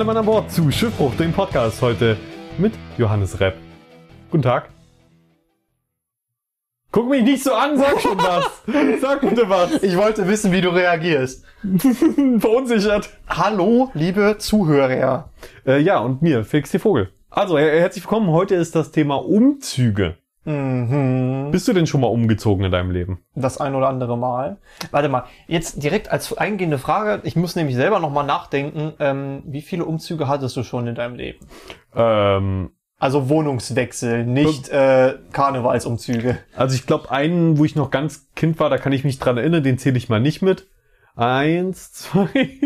Alle Mann an Bord zu Schiffbruch, dem Podcast heute mit Johannes Repp. Guten Tag. Guck mich nicht so an, sag schon was. Sag bitte was. Ich wollte wissen, wie du reagierst. Verunsichert. Hallo, liebe Zuhörer. Äh, ja, und mir, Felix T. Vogel. Also, her herzlich willkommen. Heute ist das Thema Umzüge. Mhm. Bist du denn schon mal umgezogen in deinem Leben? Das ein oder andere Mal. Warte mal, jetzt direkt als eingehende Frage. Ich muss nämlich selber nochmal nachdenken. Ähm, wie viele Umzüge hattest du schon in deinem Leben? Ähm, Also Wohnungswechsel, nicht äh, Karnevalsumzüge. also ich glaube, einen, wo ich noch ganz Kind war, da kann ich mich dran erinnern, den zähle ich mal nicht mit. Eins, zwei.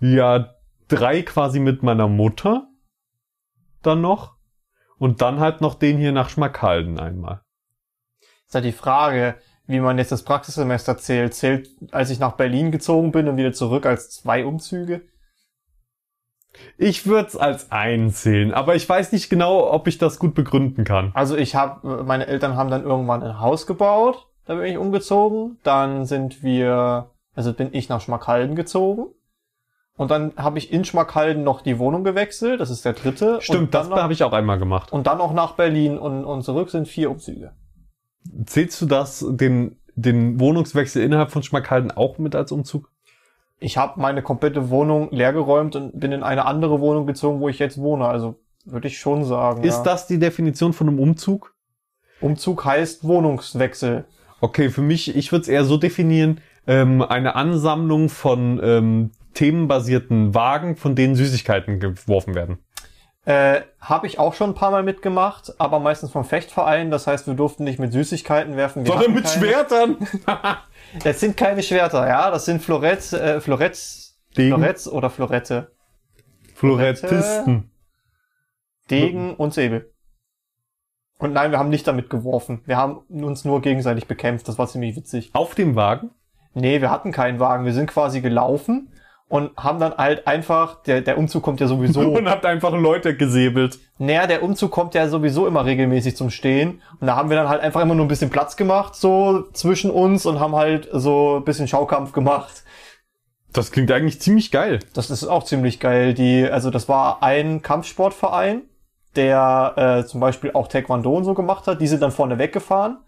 Ja, drei quasi mit meiner Mutter. Dann noch. Und dann halt noch den hier nach Schmackhalden einmal. Ist halt die Frage, wie man jetzt das Praxissemester zählt. Zählt, als ich nach Berlin gezogen bin und wieder zurück als zwei Umzüge? Ich würde es als einen zählen, aber ich weiß nicht genau, ob ich das gut begründen kann. Also ich habe, meine Eltern haben dann irgendwann ein Haus gebaut, da bin ich umgezogen. Dann sind wir, also bin ich nach Schmackhalden gezogen. Und dann habe ich in Schmackhalden noch die Wohnung gewechselt, das ist der dritte. Stimmt, das habe ich auch einmal gemacht. Und dann noch nach Berlin und, und zurück sind vier Umzüge. Zählst du das, den, den Wohnungswechsel innerhalb von Schmackhalden auch mit als Umzug? Ich habe meine komplette Wohnung leergeräumt und bin in eine andere Wohnung gezogen, wo ich jetzt wohne. Also würde ich schon sagen. Ist ja. das die Definition von einem Umzug? Umzug heißt Wohnungswechsel. Okay, für mich, ich würde es eher so definieren, ähm, eine Ansammlung von ähm, themenbasierten Wagen, von denen Süßigkeiten geworfen werden. Äh, habe ich auch schon ein paar Mal mitgemacht, aber meistens vom Fechtverein. Das heißt, wir durften nicht mit Süßigkeiten werfen. Wir hatten keine. Schwertern. Das sind keine Schwerter, ja. Das sind Florett, äh, Floretts, Degen. Floretts oder Florette. Florettisten. Degen und Säbel. Und nein, wir haben nicht damit geworfen. Wir haben uns nur gegenseitig bekämpft. Das war ziemlich witzig. Auf dem Wagen? Nee, wir hatten keinen Wagen. Wir sind quasi gelaufen und haben dann halt einfach, der, der Umzug kommt ja sowieso. Und habt einfach Leute gesäbelt. Naja, der Umzug kommt ja sowieso immer regelmäßig zum Stehen. Und da haben wir dann halt einfach immer nur ein bisschen Platz gemacht, so zwischen uns und haben halt so ein bisschen Schaukampf gemacht. Das klingt eigentlich ziemlich geil. Das ist auch ziemlich geil. Die, also das war ein Kampfsportverein, der äh, zum Beispiel auch Taekwondo und so gemacht hat. Die sind dann vorne weggefahren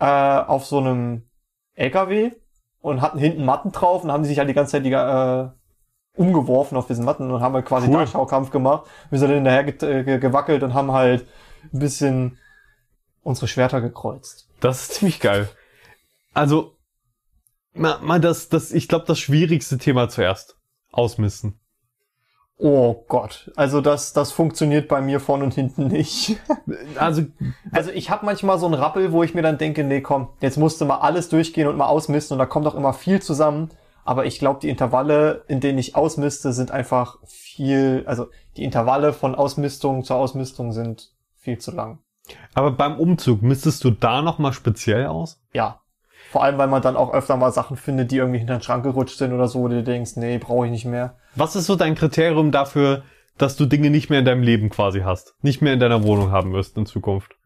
äh, auf so einem LKW und hatten hinten Matten drauf und haben sich halt die ganze Zeit die, äh, umgeworfen auf diesen Matten und haben halt quasi Cool. da Schaukampf gemacht. Wir sind dann hinterher ge äh, ge gewackelt und haben halt ein bisschen unsere Schwerter gekreuzt. Das ist ziemlich geil. Also, mal, mal das, das, ich glaube, das schwierigste Thema zuerst. Ausmisten. Oh Gott, also das, das funktioniert bei mir vorn und hinten nicht. Also, Also ich habe manchmal so einen Rappel, wo ich mir dann denke, nee, komm, jetzt musste mal alles durchgehen und mal ausmisten und da kommt auch immer viel zusammen. Aber ich glaube, die Intervalle, in denen ich ausmiste, sind einfach viel, also die Intervalle von Ausmistung zur Ausmistung sind viel zu lang. aber beim Umzug mistest du da nochmal speziell aus? Ja. Vor allem, weil man dann auch öfter mal Sachen findet, die irgendwie hinter den Schrank gerutscht sind oder so, wo du denkst, nee, brauche ich nicht mehr. Was ist so dein Kriterium dafür, dass du Dinge nicht mehr in deinem Leben quasi hast? Nicht mehr in deiner Wohnung haben wirst in Zukunft?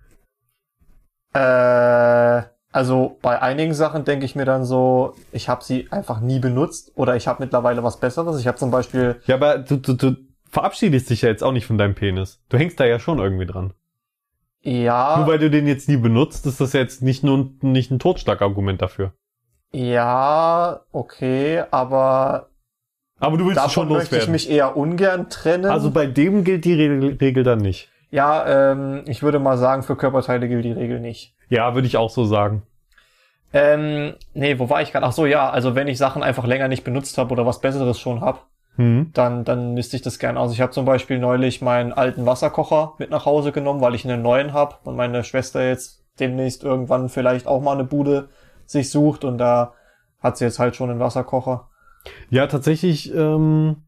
Äh, also bei einigen Sachen denke ich mir dann so, ich habe sie einfach nie benutzt oder ich habe mittlerweile was Besseres. Ich habe zum Beispiel Ja, aber du, du, du verabschiedest dich ja jetzt auch nicht von deinem Penis. Du hängst da ja schon irgendwie dran. ja, Nur weil du den jetzt nie benutzt, ist das jetzt nicht nur ein, nicht ein Totschlagargument dafür. ja, okay, aber Aber du willst davon schon möchte ich loswerden. mich eher ungern trennen. Also bei dem gilt die Regel, Regel dann nicht. ja, ähm, ich würde mal sagen, für Körperteile gilt die Regel nicht. Ja, würde ich auch so sagen. Ähm, nee, wo war ich gerade? Ach so, ja, also wenn ich Sachen einfach länger nicht benutzt habe oder was Besseres schon hab, Hm. dann, dann misste ich das gern aus. Ich habe zum Beispiel neulich meinen alten Wasserkocher mit nach Hause genommen, weil ich einen neuen hab und meine Schwester jetzt demnächst irgendwann vielleicht auch mal eine Bude sich sucht und da hat sie jetzt halt schon einen Wasserkocher. Ja, tatsächlich ähm,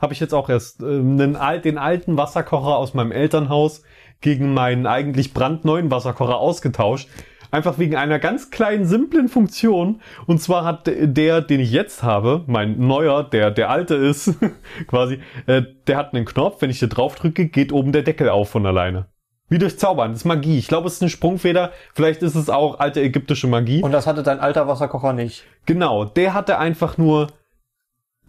habe ich jetzt auch erst ähm, den alten Wasserkocher aus meinem Elternhaus gegen meinen eigentlich brandneuen Wasserkocher ausgetauscht. Einfach wegen einer ganz kleinen, simplen Funktion. Und zwar hat der, den ich jetzt habe, mein neuer, der der alte ist, quasi, äh, der hat einen Knopf. Wenn ich hier drauf drücke, geht oben der Deckel auf von alleine. Wie durch Zaubern. Das ist Magie. Ich glaube, es ist eine Sprungfeder. Vielleicht ist es auch alte ägyptische Magie. Und das hatte dein alter Wasserkocher nicht. Genau, der hatte einfach nur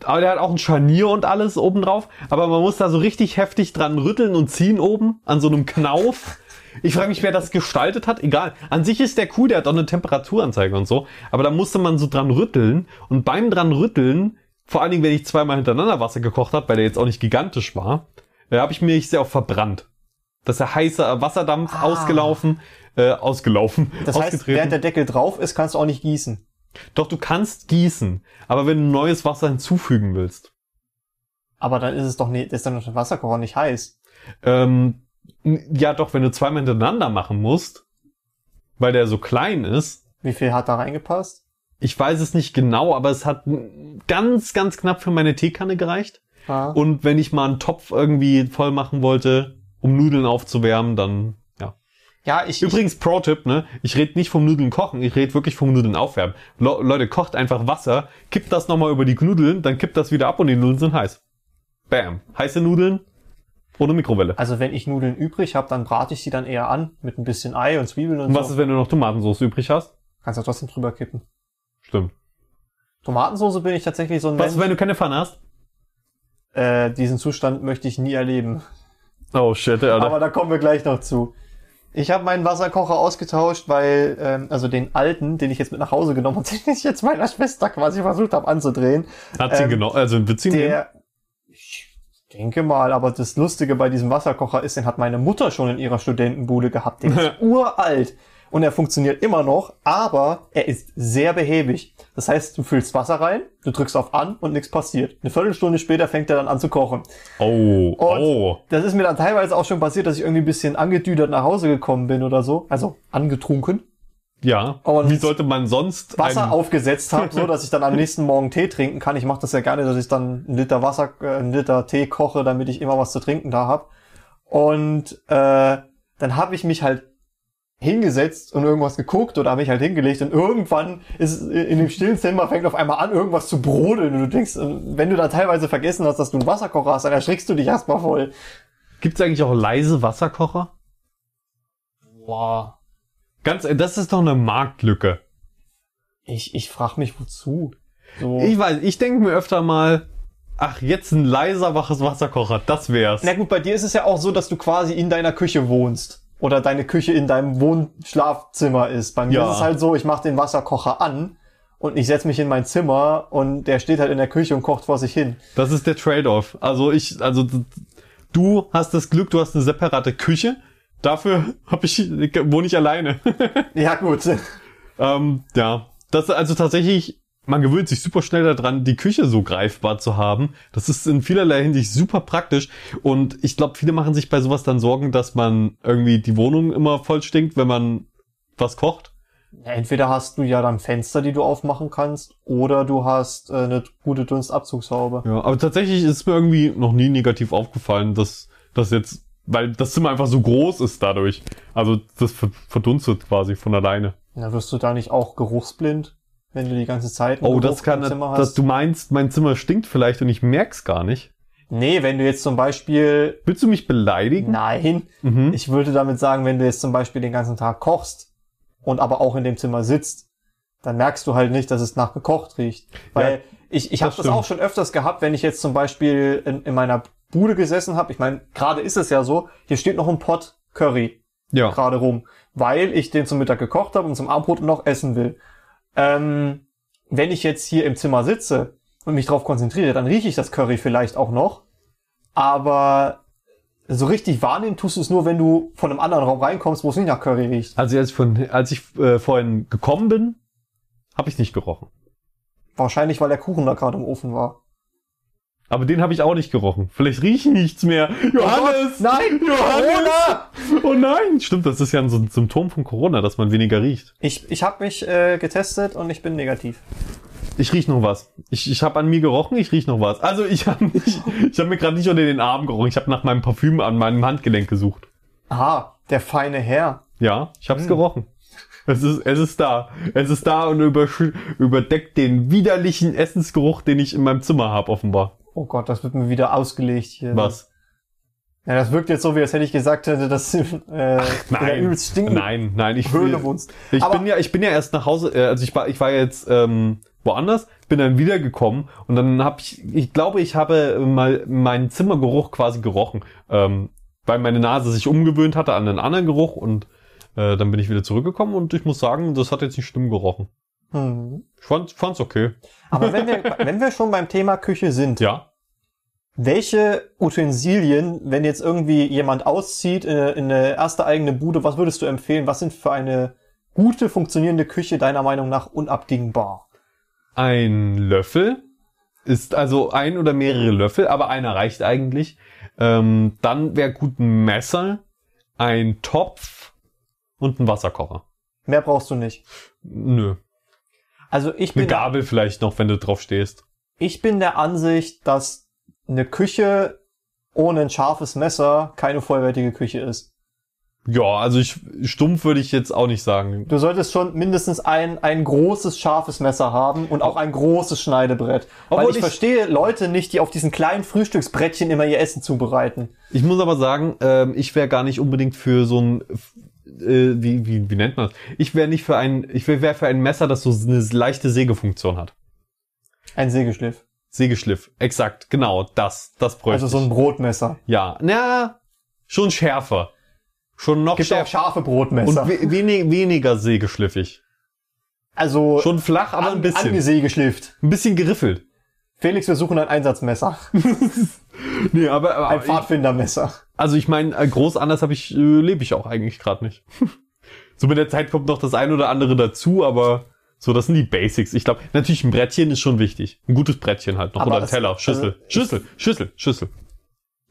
aber der hat auch ein Scharnier und alles oben drauf. Aber man muss da so richtig heftig dran rütteln und ziehen oben an so einem Knauf. Ich frage mich, wer das gestaltet hat. Egal. An sich ist der cool, der hat auch eine Temperaturanzeige und so. Aber da musste man so dran rütteln. Und beim dran rütteln, vor allen Dingen, wenn ich zweimal hintereinander Wasser gekocht habe, weil der jetzt auch nicht gigantisch war, da habe ich mich sehr auch verbrannt. Das ist der heiße Wasserdampf Ah. ausgelaufen, äh, ausgelaufen, Das heißt, während der Deckel drauf ist, kannst du auch nicht gießen. Doch, du kannst gießen. Aber wenn du neues Wasser hinzufügen willst, Aber dann ist es doch nicht, ist dann der Wasserkocher nicht heiß. ähm, ja doch, wenn du zweimal hintereinander machen musst, weil der so klein ist, Wie viel hat da reingepasst? ich weiß es nicht genau, aber es hat ganz, ganz knapp für meine Teekanne gereicht. Ja. Und wenn ich mal einen Topf irgendwie voll machen wollte, um Nudeln aufzuwärmen, dann ja. Ich, Übrigens Pro-Tipp, ne? Ich rede nicht vom Nudeln kochen, ich rede wirklich vom Nudeln aufwärmen. Le Leute, kocht einfach Wasser, kippt das nochmal über die Nudeln, dann kippt das wieder ab und die Nudeln sind heiß. Bam. Heiße Nudeln ohne Mikrowelle. also wenn ich Nudeln übrig habe, dann brate ich sie dann eher an mit ein bisschen Ei und Zwiebeln und, Und was so. ist, wenn du noch Tomatensauce übrig hast? Kannst du trotzdem drüber kippen. Stimmt. Tomatensoße bin ich tatsächlich so ein Was ist, Mensch. wenn du keine Pfanne hast? Äh, diesen Zustand möchte ich nie erleben. Oh shit, Alter. Aber da kommen wir gleich noch zu. Ich habe meinen Wasserkocher ausgetauscht, weil, ähm, also den alten, den ich jetzt mit nach Hause genommen habe, den ich jetzt meiner Schwester quasi versucht habe anzudrehen, Hat sie ähm, genau, also sie nehmen? der, ich denke mal, aber das Lustige bei diesem Wasserkocher ist, den hat meine Mutter schon in ihrer Studentenbude gehabt. Der ist uralt und er funktioniert immer noch, aber er ist sehr behäbig. Das heißt, du füllst Wasser rein, du drückst auf an und nichts passiert. Eine Viertelstunde später fängt er dann an zu kochen. Oh, Und oh. das ist mir dann teilweise auch schon passiert, dass ich irgendwie ein bisschen angedüdert nach Hause gekommen bin oder so. Also angetrunken. Ja. Und Wie sollte man sonst Wasser aufgesetzt habe, so dass ich dann am nächsten Morgen Tee trinken kann. Ich mache das ja gerne, dass ich dann einen Liter Wasser, äh, einen Liter Tee koche, damit ich immer was zu trinken da hab. Und äh, dann habe ich mich halt hingesetzt und irgendwas geguckt oder habe mich halt hingelegt und irgendwann ist in dem stillen Zimmer fängt auf einmal an, irgendwas zu brodeln und du denkst, äh, wenn du da teilweise vergessen hast, dass du einen Wasserkocher hast, dann erschrickst du dich erstmal voll. Gibt's eigentlich auch leise Wasserkocher? Boah. Ganz, äh, das ist doch eine Marktlücke. Ich, ich frage mich, wozu? So. Ich weiß, ich denke mir öfter mal, ach, jetzt ein leiser waches Wasserkocher, das wär's. Na gut, bei dir ist es ja auch so, dass du quasi in deiner Küche wohnst. Oder deine Küche in deinem Wohnschlafzimmer ist. Bei mir Ja. ist es halt so, ich mache den Wasserkocher an und ich setz mich in mein Zimmer und der steht halt in der Küche und kocht vor sich hin. Das ist der Trade-off. Also ich, also du hast das Glück, du hast eine separate Küche. Dafür hab ich, wohne ich alleine. Ja gut. ähm, ja, das also tatsächlich, man gewöhnt sich super schnell daran, die Küche so greifbar zu haben. Das ist in vielerlei Hinsicht super praktisch. Und ich glaube, viele machen sich bei sowas dann Sorgen, dass man irgendwie die Wohnung immer voll stinkt, wenn man was kocht. Entweder hast du ja dann Fenster, die du aufmachen kannst, oder du hast äh, eine gute Dunstabzugshaube. Ja, aber tatsächlich ist mir irgendwie noch nie negativ aufgefallen, dass das jetzt, weil das Zimmer einfach so groß ist dadurch. Also das ver- verdunstet quasi von alleine. Na, wirst du da nicht auch geruchsblind, wenn du die ganze Zeit Oh, das kann, im Zimmer dass hast? du meinst, mein Zimmer stinkt vielleicht und ich merk's gar nicht. Nee, wenn du jetzt zum Beispiel Willst du mich beleidigen? Nein, Mhm. ich würde damit sagen, wenn du jetzt zum Beispiel den ganzen Tag kochst und aber auch in dem Zimmer sitzt, dann merkst du halt nicht, dass es nach gekocht riecht. Weil Ja, ich, ich das habe das stimmt. auch schon öfters gehabt, wenn ich jetzt zum Beispiel in, in meiner Bude gesessen habe. Ich meine, gerade ist es ja so, hier steht noch ein Pot Curry Ja. gerade rum, weil ich den zum Mittag gekocht habe und zum Abendbrot noch essen will. Ähm, wenn ich jetzt hier im Zimmer sitze und mich darauf konzentriere, dann rieche ich das Curry vielleicht auch noch. Aber so richtig wahrnehmen tust du es nur, wenn du von einem anderen Raum reinkommst, wo es nicht nach Curry riecht. Also als ich, von, als ich äh, vorhin gekommen bin, habe ich nicht gerochen. Wahrscheinlich, weil der Kuchen da gerade im Ofen war. Aber den habe ich auch nicht gerochen. Vielleicht rieche ich nichts mehr. Johannes! Nein! Johannes! Oh nein! Stimmt, das ist ja ein Symptom von Corona, dass man weniger riecht. Ich, ich habe mich äh, getestet und ich bin negativ. Ich riech noch was. Ich, ich habe an mir gerochen, ich riech noch was. Also ich habe habe mir gerade nicht unter den Arm gerochen. Ich habe nach meinem Parfüm an meinem Handgelenk gesucht. Aha, der feine Herr. Ja, ich habe es Hm. gerochen. Es ist, es ist da. Es ist da und überdeckt den widerlichen Essensgeruch, den ich in meinem Zimmer habe, offenbar. Oh Gott, das wird mir wieder ausgelegt hier. Was? Ja, das wirkt jetzt so, wie als hätte ich gesagt hätte, dass äh, der Nein, übelst stinkenden nein, nein. Ich, Höhle wohnst. ich Aber- bin ja, ich bin ja erst nach Hause. Äh, also ich war, ich war jetzt ähm, woanders, bin dann wiedergekommen und dann habe ich, ich glaube, ich habe mal meinen Zimmergeruch quasi gerochen, ähm, weil meine Nase sich umgewöhnt hatte an einen anderen Geruch und äh, dann bin ich wieder zurückgekommen und ich muss sagen, das hat jetzt nicht schlimm gerochen. Hm. Ich fand, fand's okay. Aber wenn wir, wenn wir schon beim Thema Küche sind, Ja. welche Utensilien, wenn jetzt irgendwie jemand auszieht in eine, in eine erste eigene Bude, was würdest du empfehlen? Was sind für eine gute, funktionierende Küche deiner Meinung nach unabdingbar? Ein Löffel ist also ein oder mehrere Löffel, aber einer reicht eigentlich. Ähm, dann wäre gut ein Messer, ein Topf und ein Wasserkocher. Mehr brauchst du nicht. Nö. Also ich Eine bin, Gabel vielleicht noch, wenn du drauf stehst. ich bin der Ansicht, dass eine Küche ohne ein scharfes Messer keine vollwertige Küche ist. Ja, also ich stumpf würde ich jetzt auch nicht sagen. Du solltest schon mindestens ein, ein großes, scharfes Messer haben und auch ein großes Schneidebrett. Weil Obwohl ich, ich- verstehe Leute nicht, die auf diesen kleinen Frühstücksbrettchen immer ihr Essen zubereiten. Ich muss aber sagen, ähm, ich wäre gar nicht unbedingt für so ein äh, wie, wie, wie nennt man das? Ich wäre nicht für ein, ich wäre für ein Messer, das so eine leichte Sägefunktion hat. Ein Sägeschliff. Sägeschliff, exakt, genau, das, das bräuchte Also so ein ich. Brotmesser. Ja, na, schon schärfer. Schon noch Gibt auch schärfer. scharfe Und Brotmesser. we wenig, weniger sägeschliffig. also Schon flach, aber an, ein bisschen. angesägeschlifft. Ein bisschen geriffelt. Felix, wir suchen ein Einsatzmesser. Nee, aber, aber Ein Pfadfindermesser. Also ich meine, äh, groß anders habe ich, äh, lebe ich auch eigentlich gerade nicht. so mit der Zeit kommt noch das ein oder andere dazu, aber so, das sind die Basics. Ich glaube, natürlich ein Brettchen ist schon wichtig. Ein gutes Brettchen halt noch. Aber oder ein Teller, Schüssel, also- Schüssel, Schüssel, Schüssel.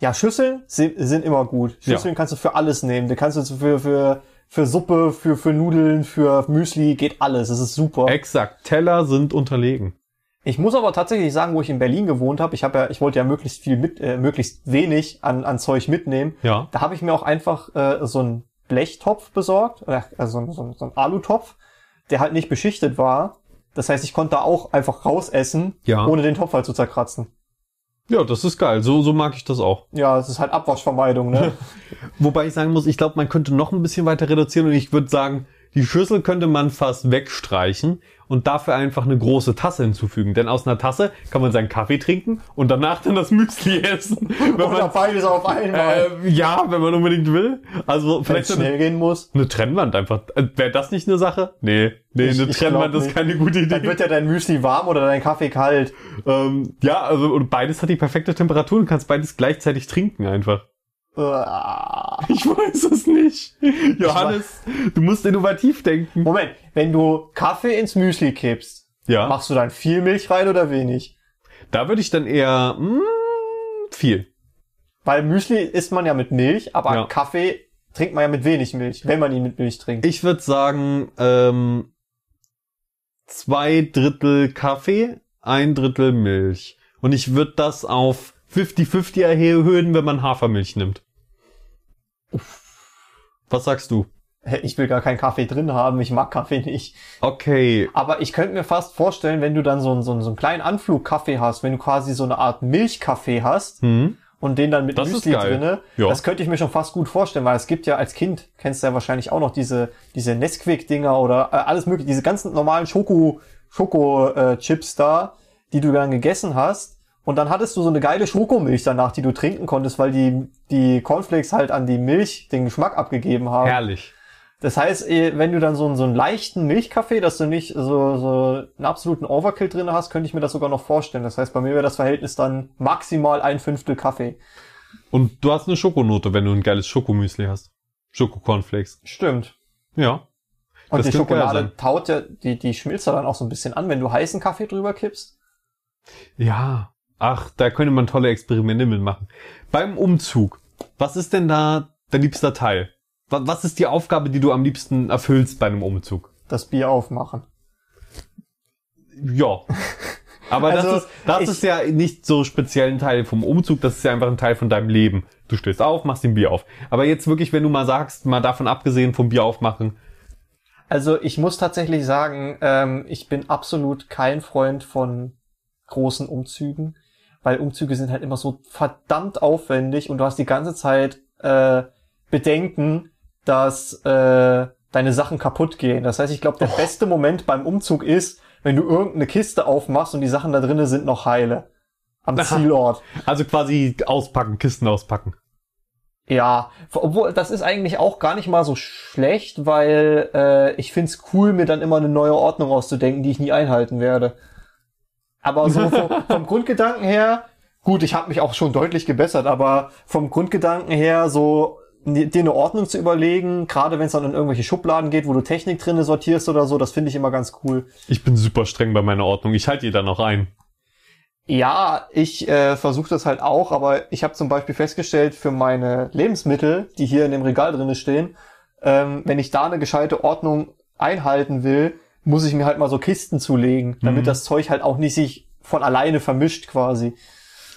Ja, Schüsseln si- sind immer gut. Schüsseln kannst du für alles nehmen. Du kannst du für, für, für Suppe, für, für Nudeln, für Müsli, geht alles. Das ist super. Exakt, Teller sind unterlegen. Ich muss aber tatsächlich sagen, wo ich in Berlin gewohnt habe, ich habe ja, ich wollte ja möglichst viel mit, äh, möglichst wenig an, an Zeug mitnehmen. Ja. Da habe ich mir auch einfach äh, so einen Blechtopf besorgt, äh, also so so einen Alutopf, der halt nicht beschichtet war. Das heißt, ich konnte da auch einfach rausessen, Ja. ohne den Topf halt zu zerkratzen. Ja, das ist geil. So, so mag ich das auch. Ja, es ist halt Abwaschvermeidung, ne? Wobei ich sagen muss, ich glaube, man könnte noch ein bisschen weiter reduzieren und ich würde sagen, die Schüssel könnte man fast wegstreichen und dafür einfach eine große Tasse hinzufügen. Denn aus einer Tasse kann man seinen Kaffee trinken und danach dann das Müsli essen. Wenn Oder man, beides auf einmal. äh, ja, wenn man unbedingt will. Also vielleicht es so eine, schnell gehen muss. eine Trennwand einfach. Äh, Wäre das nicht eine Sache? Nee, nee, Ich- eine ich Trennwand ist keine gute Dann Idee. wird ja dein Müsli warm oder dein Kaffee kalt. Ähm, ja, also und beides hat die perfekte Temperatur und kannst beides gleichzeitig trinken einfach. Ich weiß es nicht. Johannes, du musst innovativ denken. Moment, wenn du Kaffee ins Müsli kippst, Ja. machst du dann viel Milch rein oder wenig? Da würde ich dann eher mm, viel. Weil Müsli isst man ja mit Milch, aber Ja. Kaffee trinkt man ja mit wenig Milch, wenn man ihn mit Milch trinkt. Ich würde sagen, ähm, zwei Drittel Kaffee, ein Drittel Milch. Und ich würde das auf 50-50 erhöhen, wenn man Hafermilch nimmt. Was sagst du? Ich will gar keinen Kaffee drin haben, ich mag Kaffee nicht. Okay. Aber ich könnte mir fast vorstellen, wenn du dann so einen, so einen, so einen kleinen Anflug-Kaffee hast, wenn du quasi so eine Art Milchkaffee hast Hm. und den dann mit Das Müsli drinne, Ja. das könnte ich mir schon fast gut vorstellen, weil es gibt ja als Kind, kennst du ja wahrscheinlich auch noch diese, diese Nesquik-Dinger oder äh, alles mögliche, diese ganzen normalen Schoko, Schoko-Chips da, die du dann gegessen hast. Und dann hattest du so eine geile Schokomilch danach, die du trinken konntest, weil die, die Cornflakes halt an die Milch den Geschmack abgegeben haben. Herrlich. Das heißt, eh, wenn du dann so einen, so einen leichten Milchkaffee, dass du nicht so, so einen absoluten Overkill drin hast, könnte ich mir das sogar noch vorstellen. Das heißt, bei mir wäre das Verhältnis dann maximal ein Fünftel Kaffee. Und du hast eine Schokonote, wenn du ein geiles Schokomüsli hast. Schokocornflakes. Stimmt. Ja. Und Das die Schokolade taut ja, die, die schmilzt ja dann auch so ein bisschen an, wenn du heißen Kaffee drüber kippst. Ja. Ach, da könnte man tolle Experimente mitmachen. Beim Umzug, was ist denn da dein liebster Teil? Wa- Was ist die Aufgabe, die du am liebsten erfüllst bei einem Umzug? Das Bier aufmachen. Ja. Aber Also, das, ist, das ist ja nicht so speziell ein Teil vom Umzug, das ist ja einfach ein Teil von deinem Leben. Du stehst auf, machst den Bier auf. Aber jetzt wirklich, wenn du mal sagst, mal davon abgesehen vom Bier aufmachen, Also ich muss tatsächlich sagen, ähm, ich bin absolut kein Freund von großen Umzügen, weil Umzüge sind halt immer so verdammt aufwendig und du hast die ganze Zeit äh, Bedenken, dass äh, deine Sachen kaputt gehen. Das heißt, ich glaube, der beste Moment beim Umzug ist, wenn du irgendeine Kiste aufmachst und die Sachen da drinnen sind noch heile. Am Zielort. Also quasi auspacken, Kisten auspacken. Ja, obwohl das ist eigentlich auch gar nicht mal so schlecht, weil äh, ich find's cool, mir dann immer eine neue Ordnung auszudenken, die ich nie einhalten werde. Aber so vom, vom Grundgedanken her, gut, ich habe mich auch schon deutlich gebessert, aber vom Grundgedanken her so dir eine Ordnung zu überlegen, gerade wenn es dann in irgendwelche Schubladen geht, wo du Technik drinne sortierst oder so, das finde ich immer ganz cool. Ich bin super streng bei meiner Ordnung. Ich halte jeder noch ein. Ja, ich äh, versuche das halt auch, aber ich habe zum Beispiel festgestellt, für meine Lebensmittel, die hier in dem Regal drinne stehen, ähm, wenn ich da eine gescheite Ordnung einhalten will, muss ich mir halt mal so Kisten zulegen, damit Mhm. das Zeug halt auch nicht sich von alleine vermischt quasi.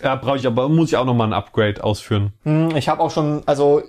Ja, brauche ich aber, muss ich auch nochmal ein Upgrade ausführen. Hm, ich habe auch schon, also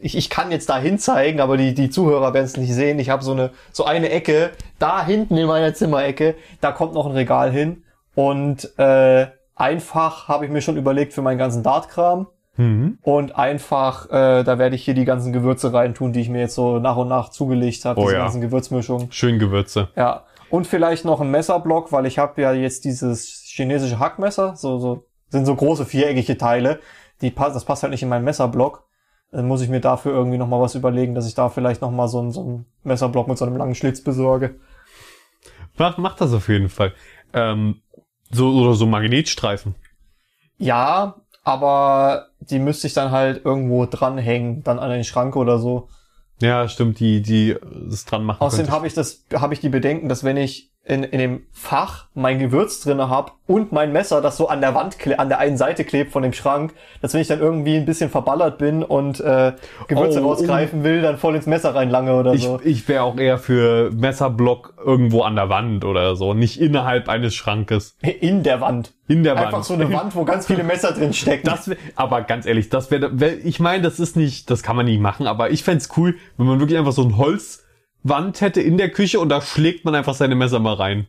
ich, ich kann jetzt da hin zeigen, aber die, die Zuhörer werden es nicht sehen. Ich habe so eine, so eine Ecke, da hinten in meiner Zimmerecke, da kommt noch ein Regal hin. Und äh, einfach habe ich mir schon überlegt für meinen ganzen Dartkram. Mhm. Und einfach, äh, da werde ich hier die ganzen Gewürze reintun, die ich mir jetzt so nach und nach zugelegt habe, Oh diese ja. ganzen Gewürzmischungen. Schön Gewürze. Ja. Und vielleicht noch ein Messerblock, weil ich habe ja jetzt dieses chinesische Hackmesser, so, so sind so große viereckige Teile. Die pass, das passt halt nicht in meinen Messerblock. Dann muss ich mir dafür irgendwie noch mal was überlegen, dass ich da vielleicht noch mal so einen, so einen Messerblock mit so einem langen Schlitz besorge. Mach, mach das auf jeden Fall. Ähm, so, oder so Magnetstreifen. Ja, aber die müsste ich dann halt irgendwo dranhängen, dann an den Schrank oder so. Ja, stimmt, die, die es dran machen Außerdem habe ich das, habe ich die Bedenken, dass wenn ich in, in dem Fach mein Gewürz drinne hab und mein Messer, das so an der Wand, an der einen Seite klebt von dem Schrank, dass wenn ich dann irgendwie ein bisschen verballert bin und äh, Gewürze Oh, rausgreifen will, dann voll ins Messer reinlange oder Ich, so. ich wäre auch eher für Messerblock irgendwo an der Wand oder so, nicht innerhalb eines Schrankes. In der Wand. In der Einfach Wand. so eine Wand, wo ganz viele Messer drin stecken. Das wär, aber ganz ehrlich, das wäre, wär, ich meine, das ist nicht, das kann man nicht machen, aber ich fänd's cool, wenn man wirklich einfach so ein Holzwand hätte in der Küche und da schlägt man einfach seine Messer mal rein.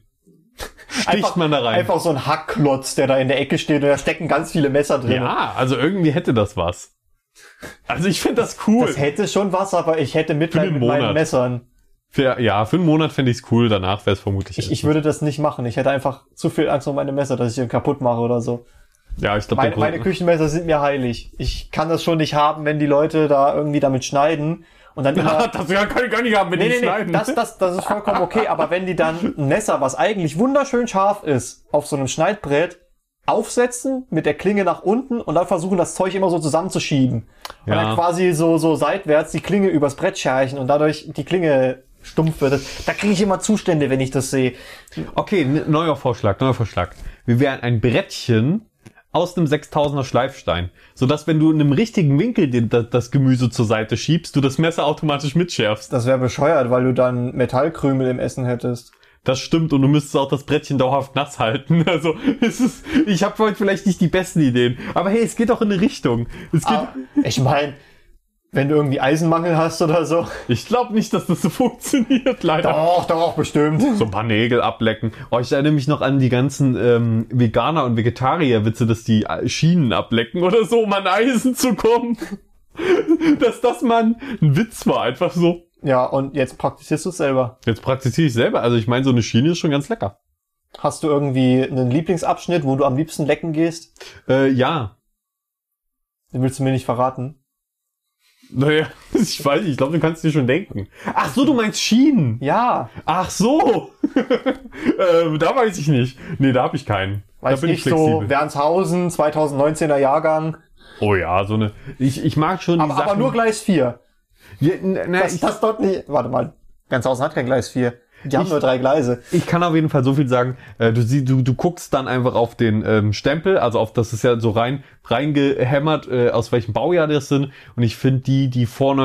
Sticht einfach, man da rein. Einfach so ein Hackklotz, der da in der Ecke steht und da stecken ganz viele Messer drin. ja, also irgendwie hätte das was. Also ich find das cool. Das hätte schon was, aber ich hätte Mitleid mit meinen. Messern. für, ja, für einen Monat fände ich's cool, danach wäre es vermutlich. Ich, ich würde das nicht machen. Ich hätte einfach zu viel Angst um meine Messer, dass ich die kaputt mache oder so. ja, ich glaube, Meine, meine Küchenmesser sind mir heilig. Ich kann das schon nicht haben, wenn die Leute da irgendwie damit schneiden und dann immer. das kann ich gar nicht haben, wenn Nee, die nee, nee, schneiden. das, das, das ist vollkommen okay, aber wenn die dann ein Messer, was eigentlich wunderschön scharf ist, auf so einem Schneidbrett aufsetzen, mit der Klinge nach unten und dann versuchen, das Zeug immer so zusammenzuschieben. Und Ja. dann quasi so, so seitwärts die Klinge übers Brett schärchen und dadurch die Klinge stumpf wird. Da kriege ich immer Zustände, wenn ich das sehe. Okay, neuer Vorschlag, neuer Vorschlag. Wir wären ein Brettchen aus einem 6000er Schleifstein, sodass wenn du in einem richtigen Winkel den, das, Gemüse zur Seite schiebst, du das Messer automatisch mitschärfst. Das wäre bescheuert, weil du dann Metallkrümel im Essen hättest. Das stimmt und du müsstest auch das Brettchen dauerhaft nass halten. Also es ist, ich habe heute vielleicht nicht die besten Ideen, aber hey, es geht doch in eine Richtung. Es geht, Ah, ich meine, wenn du irgendwie Eisenmangel hast oder so. ich glaube nicht, dass das so funktioniert, leider. Doch, doch, bestimmt. So ein paar Nägel ablecken. Oh, ich erinnere mich noch an die ganzen ähm, Veganer- und Vegetarier-Witze, dass die äh, Schienen ablecken oder so, um an Eisen zu kommen. dass das mal ein Witz war, einfach so. Ja, und jetzt praktizierst du es selber. Jetzt praktiziere ich selber. Also ich meine, so eine Schiene ist schon ganz lecker. Hast du irgendwie einen Lieblingsabschnitt, wo du am liebsten lecken gehst? Äh, ja. Den willst du mir nicht verraten. Naja, ich weiß nicht, ich glaube, du kannst dir schon denken. Ach so, du meinst Schienen. Ja, Ach so. ähm, da weiß ich nicht. Nee, da habe ich keinen. weiß da bin ich so, Wernshausen, 2019er Jahrgang. Oh ja, so eine. Ich, ich mag schon Aber, die Sachen. aber nur Gleis 4. Ja, na, Das, ich, das dort nicht. Warte mal. Wernshausen hat kein Gleis 4. Die haben Ich- nur drei Gleise. Ich kann auf jeden Fall so viel sagen. Äh, du, du, du guckst dann einfach auf den ähm, Stempel, also auf das ist ja so rein reingehämmert, äh, aus welchem Baujahr das sind. Und ich finde die, die vor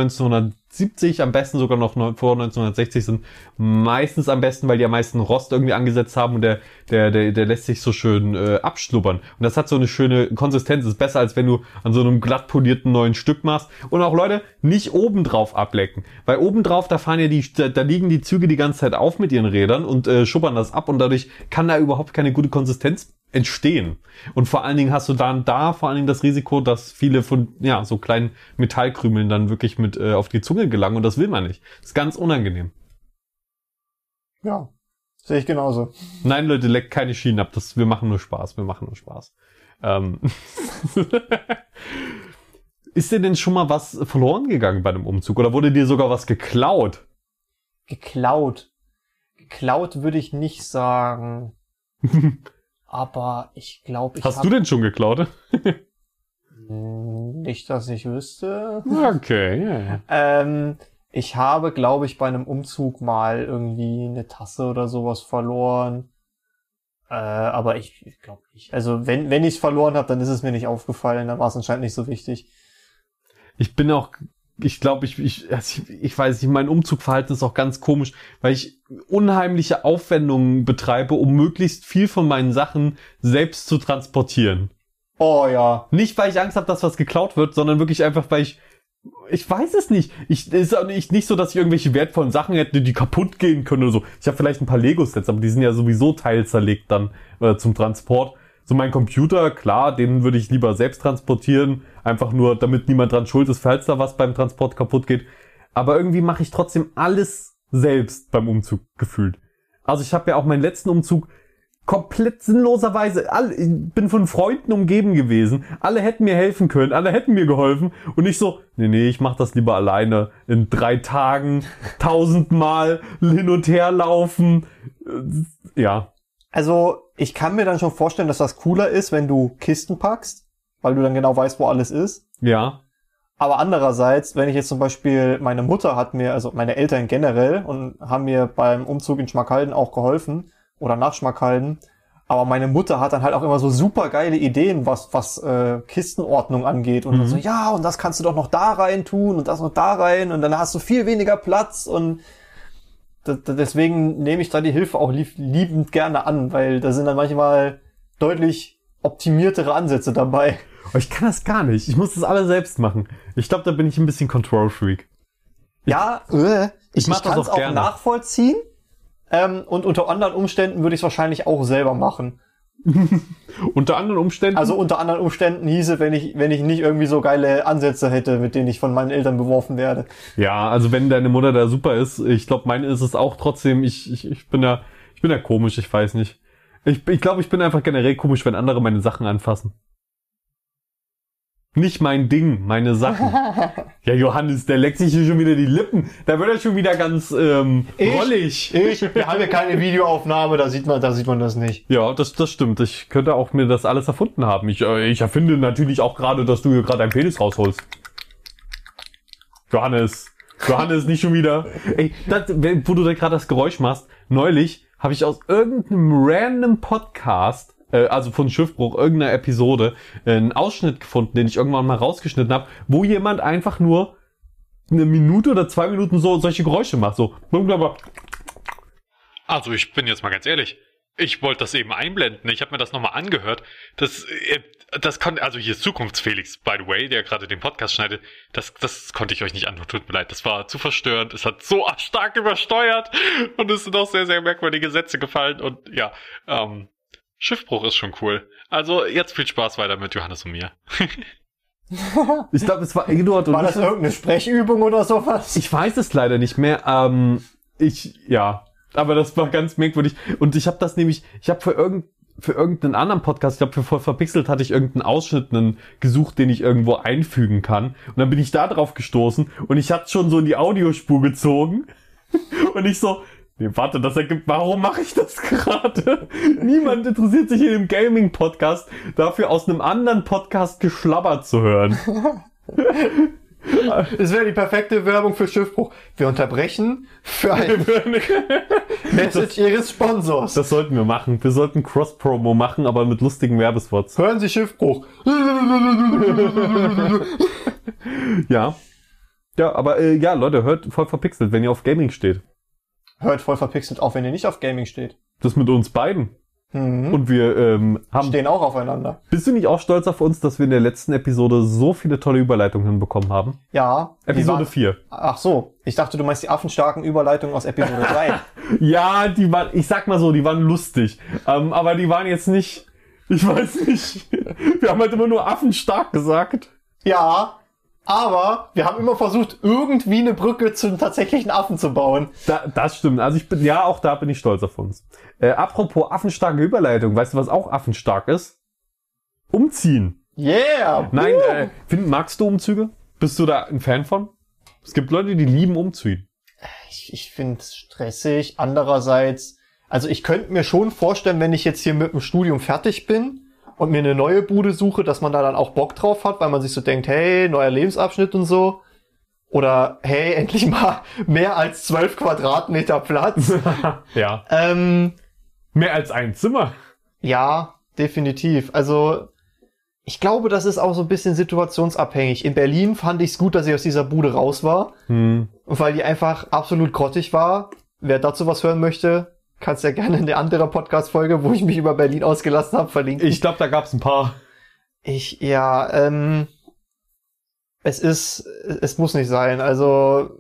1970, am besten sogar noch vor 1960 sind, meistens am besten, weil die am meisten Rost irgendwie angesetzt haben und der, der, der, der lässt sich so schön äh, abschlubbern. Und das hat so eine schöne Konsistenz. Ist besser, als wenn du an so einem glatt polierten neuen Stück machst. Und auch Leute, nicht obendrauf ablecken. Weil obendrauf, da fahren ja die, da, da liegen die Züge die ganze Zeit auf mit ihren Rädern und äh, schubbern das ab und dadurch kann da überhaupt keine gute Konsistenz entstehen. Und vor allen Dingen hast du dann da vor allen Dingen das Risiko, dass viele von ja so kleinen Metallkrümeln dann wirklich mit äh, auf die Zunge gelangen und das will man nicht. Das ist ganz unangenehm. Ja. Sehe ich genauso. Nein, Leute, leckt keine Schienen ab. Das, wir machen nur Spaß. Wir machen nur Spaß. Ähm. Ist dir denn schon mal was verloren gegangen bei einem Umzug? Oder wurde dir sogar was geklaut? Geklaut. Geklaut würde ich nicht sagen. Aber ich glaube, ich Hast du denn schon geklaut? Hm, Nicht, dass ich wüsste. Okay, ja. Ähm, ich habe, glaube ich, bei einem Umzug mal irgendwie eine Tasse oder sowas verloren. Äh, aber ich, ich glaube nicht. Also wenn, wenn ich es verloren habe, dann ist es mir nicht aufgefallen. Dann war es anscheinend nicht so wichtig. Ich bin auch, ich glaube, ich, ich, also ich, ich weiß nicht, mein Umzugverhalten ist auch ganz komisch, weil ich unheimliche Aufwendungen betreibe, um möglichst viel von meinen Sachen selbst zu transportieren. Oh ja. Nicht, weil ich Angst habe, dass was geklaut wird, sondern wirklich einfach, weil ich ich weiß es nicht. Ich es ist auch nicht, nicht so, dass ich irgendwelche wertvollen Sachen hätte, die kaputt gehen können oder so. Ich habe vielleicht ein paar Lego-Sets, aber die sind ja sowieso teilzerlegt dann äh, zum Transport. So mein Computer, klar, den würde ich lieber selbst transportieren, einfach nur, damit niemand dran schuld ist, falls da was beim Transport kaputt geht. Aber irgendwie mache ich trotzdem alles selbst beim Umzug gefühlt. Also ich habe ja auch meinen letzten Umzug komplett sinnloserweise, alle, ich bin von Freunden umgeben gewesen. Alle hätten mir helfen können, alle hätten mir geholfen. Und ich so, nee, nee, ich mach das lieber alleine. In drei Tagen, tausendmal hin und her laufen. Äh, Ja. Also ich kann mir dann schon vorstellen, dass das cooler ist, wenn du Kisten packst, weil du dann genau weißt, wo alles ist. Ja. Aber andererseits, wenn ich jetzt zum Beispiel, meine Mutter hat mir, also meine Eltern generell, und haben mir beim Umzug in Schmackhalden auch geholfen, oder nach Schmackhalden, aber meine Mutter hat dann halt auch immer so super geile Ideen, was, was äh, Kistenordnung angeht. Und dann so, ja, und das kannst du doch noch da rein tun und das noch da rein und dann hast du viel weniger Platz und deswegen nehme ich da die Hilfe auch lieb liebend gerne an, weil da sind dann manchmal deutlich optimiertere Ansätze dabei. Aber ich kann das gar nicht. Ich muss das alle selbst machen. Ich glaube, da bin ich ein bisschen Control-Freak. Ja, äh, ich, ich das kann es auch auch nachvollziehen. Ähm, und unter anderen Umständen würde ich es wahrscheinlich auch selber machen. Unter anderen Umständen. Also unter anderen Umständen hieße, wenn ich, wenn ich nicht irgendwie so geile Ansätze hätte, mit denen ich von meinen Eltern beworfen werde. Ja, also wenn deine Mutter da super ist, ich glaube, meine ist es auch trotzdem. Ich, ich, ich bin da, ich bin da komisch, ich weiß nicht. Ich, ich glaube, ich bin einfach generell komisch, wenn andere meine Sachen anfassen. Nicht mein Ding, meine Sachen. ja, Johannes, der leckt sich hier schon wieder die Lippen. Da wird er schon wieder ganz ähm, Ich? rollig. Ich, wir haben ja keine Videoaufnahme, da sieht man, da sieht man das nicht. Ja, das, das stimmt. Ich könnte auch mir das alles erfunden haben. Ich, äh, ich erfinde natürlich auch gerade, dass du hier gerade deinen Penis rausholst. Johannes. Johannes, nicht schon wieder. Ey, das, wo du da gerade das Geräusch machst, neulich habe ich aus irgendeinem random Podcast, äh, also von Schiffbruch, irgendeiner Episode, äh, einen Ausschnitt gefunden, den ich irgendwann mal rausgeschnitten habe, wo jemand einfach nur eine Minute oder zwei Minuten so solche Geräusche macht. So. Also ich bin jetzt mal ganz ehrlich. Ich wollte das eben einblenden. Ich habe mir das nochmal angehört. Das, äh, das konnte, also hier ist Zukunftsfelix, by the way, der gerade den Podcast schneidet. Das, das konnte ich euch nicht antun. Tut mir leid. Das war zu verstörend. Es hat so stark übersteuert und es sind auch sehr, sehr merkwürdige Sätze gefallen. Und ja, ähm, Schiffbruch ist schon cool. Also jetzt viel Spaß weiter mit Johannes und mir. Ich glaube, es war Eduard und War das ich- irgendeine Sprechübung oder sowas? Ich weiß es leider nicht mehr. Ähm, ich, ja, aber das war ganz merkwürdig. Und ich habe das nämlich, ich habe für irgend für irgendeinen anderen Podcast, ich glaube für voll verpixelt, hatte ich irgendeinen Ausschnitt einen gesucht, den ich irgendwo einfügen kann. Und dann bin ich da drauf gestoßen und ich hatte schon so in die Audiospur gezogen. Und ich so, nee, warte, das ergibt, warum mache ich das gerade? Niemand interessiert sich in dem Gaming-Podcast dafür, aus einem anderen Podcast geschlabbert zu hören. Das wäre die perfekte Werbung für Schiffbruch. Wir unterbrechen für ein Message Ihres Sponsors. Das sollten wir machen. Wir sollten Cross-Promo machen, aber mit lustigen Werbespots. Hören Sie Schiffbruch. Ja. Ja, aber äh, ja, Leute, hört voll verpixelt, wenn ihr auf Gaming steht. Hört voll verpixelt auf, wenn ihr nicht auf Gaming steht. Das mit uns beiden. Mhm. Und wir ähm, haben. Stehen auch aufeinander. Bist du nicht auch stolz auf uns, dass wir in der letzten Episode so viele tolle Überleitungen hinbekommen haben? Ja. Episode waren- 4. Ach so. Ich dachte, du meinst die affenstarken Überleitungen aus Episode 3. Ja, die waren, ich sag mal so, die waren lustig. Ähm, aber die waren jetzt nicht. Ich weiß nicht. Wir haben halt immer nur affenstark gesagt. ja. Aber wir haben immer versucht, irgendwie eine Brücke zum tatsächlichen Affen zu bauen. Da, das stimmt. Also ich bin, ja, auch da bin ich stolz auf uns. Äh, apropos affenstarke Überleitung. Weißt du, was auch affenstark ist? Umziehen. Yeah! Nein, Woo! äh, find, magst du Umzüge? Bist du da ein Fan von? Es gibt Leute, die lieben Umziehen. Ich, ich finde es stressig. Andererseits, also ich könnte mir schon vorstellen, wenn ich jetzt hier mit dem Studium fertig bin und mir eine neue Bude suche, dass man da dann auch Bock drauf hat, weil man sich so denkt, hey, neuer Lebensabschnitt und so. Oder hey, endlich mal mehr als zwölf Quadratmeter Platz. ja. ähm, Mehr als ein Zimmer. ja, definitiv. Also ich glaube, das ist auch so ein bisschen situationsabhängig. In Berlin fand ich es gut, dass ich aus dieser Bude raus war. Hm. Und weil die einfach absolut grottig war. Wer dazu was hören möchte, kannst ja gerne in der anderen Podcast-Folge, wo ich mich über Berlin ausgelassen habe, verlinken. Ich glaube, da gab's ein paar. Ich, ja, ähm, es ist, es muss nicht sein. Also,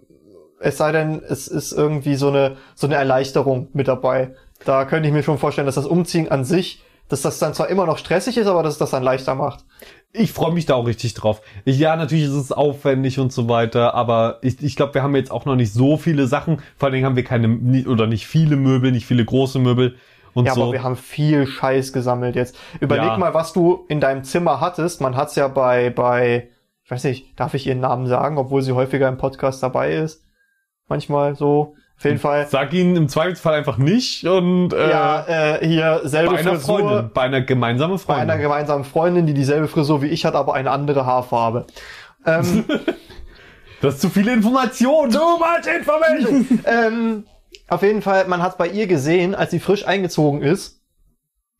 es sei denn, es ist irgendwie so eine, so eine Erleichterung mit dabei. Da könnte ich mir schon vorstellen, dass das Umziehen an sich, dass das dann zwar immer noch stressig ist, aber dass es das dann leichter macht. Ich freue mich da auch richtig drauf. Ich, ja, natürlich ist es aufwendig und so weiter, aber ich, ich glaube, wir haben jetzt auch noch nicht so viele Sachen. Vor allen Dingen haben wir keine oder nicht viele Möbel, nicht viele große Möbel und ja, so. aber wir haben viel Scheiß gesammelt jetzt. Überleg Ja. mal, was du in deinem Zimmer hattest. Man hat's ja bei, bei, ich weiß nicht, darf ich ihren Namen sagen, obwohl sie häufiger im Podcast dabei ist? Manchmal so. Auf jeden Fall. Sag ihn im Zweifelsfall einfach nicht und äh, ja, äh, hier selbe bei einer Frisur. Freundin, bei einer gemeinsamen Bei Freundin. einer gemeinsamen Freundin, die dieselbe Frisur wie ich hat, aber eine andere Haarfarbe. Ähm, das ist zu viele Informationen. Too much information! ähm, auf jeden Fall, man hat bei ihr gesehen, als sie frisch eingezogen ist,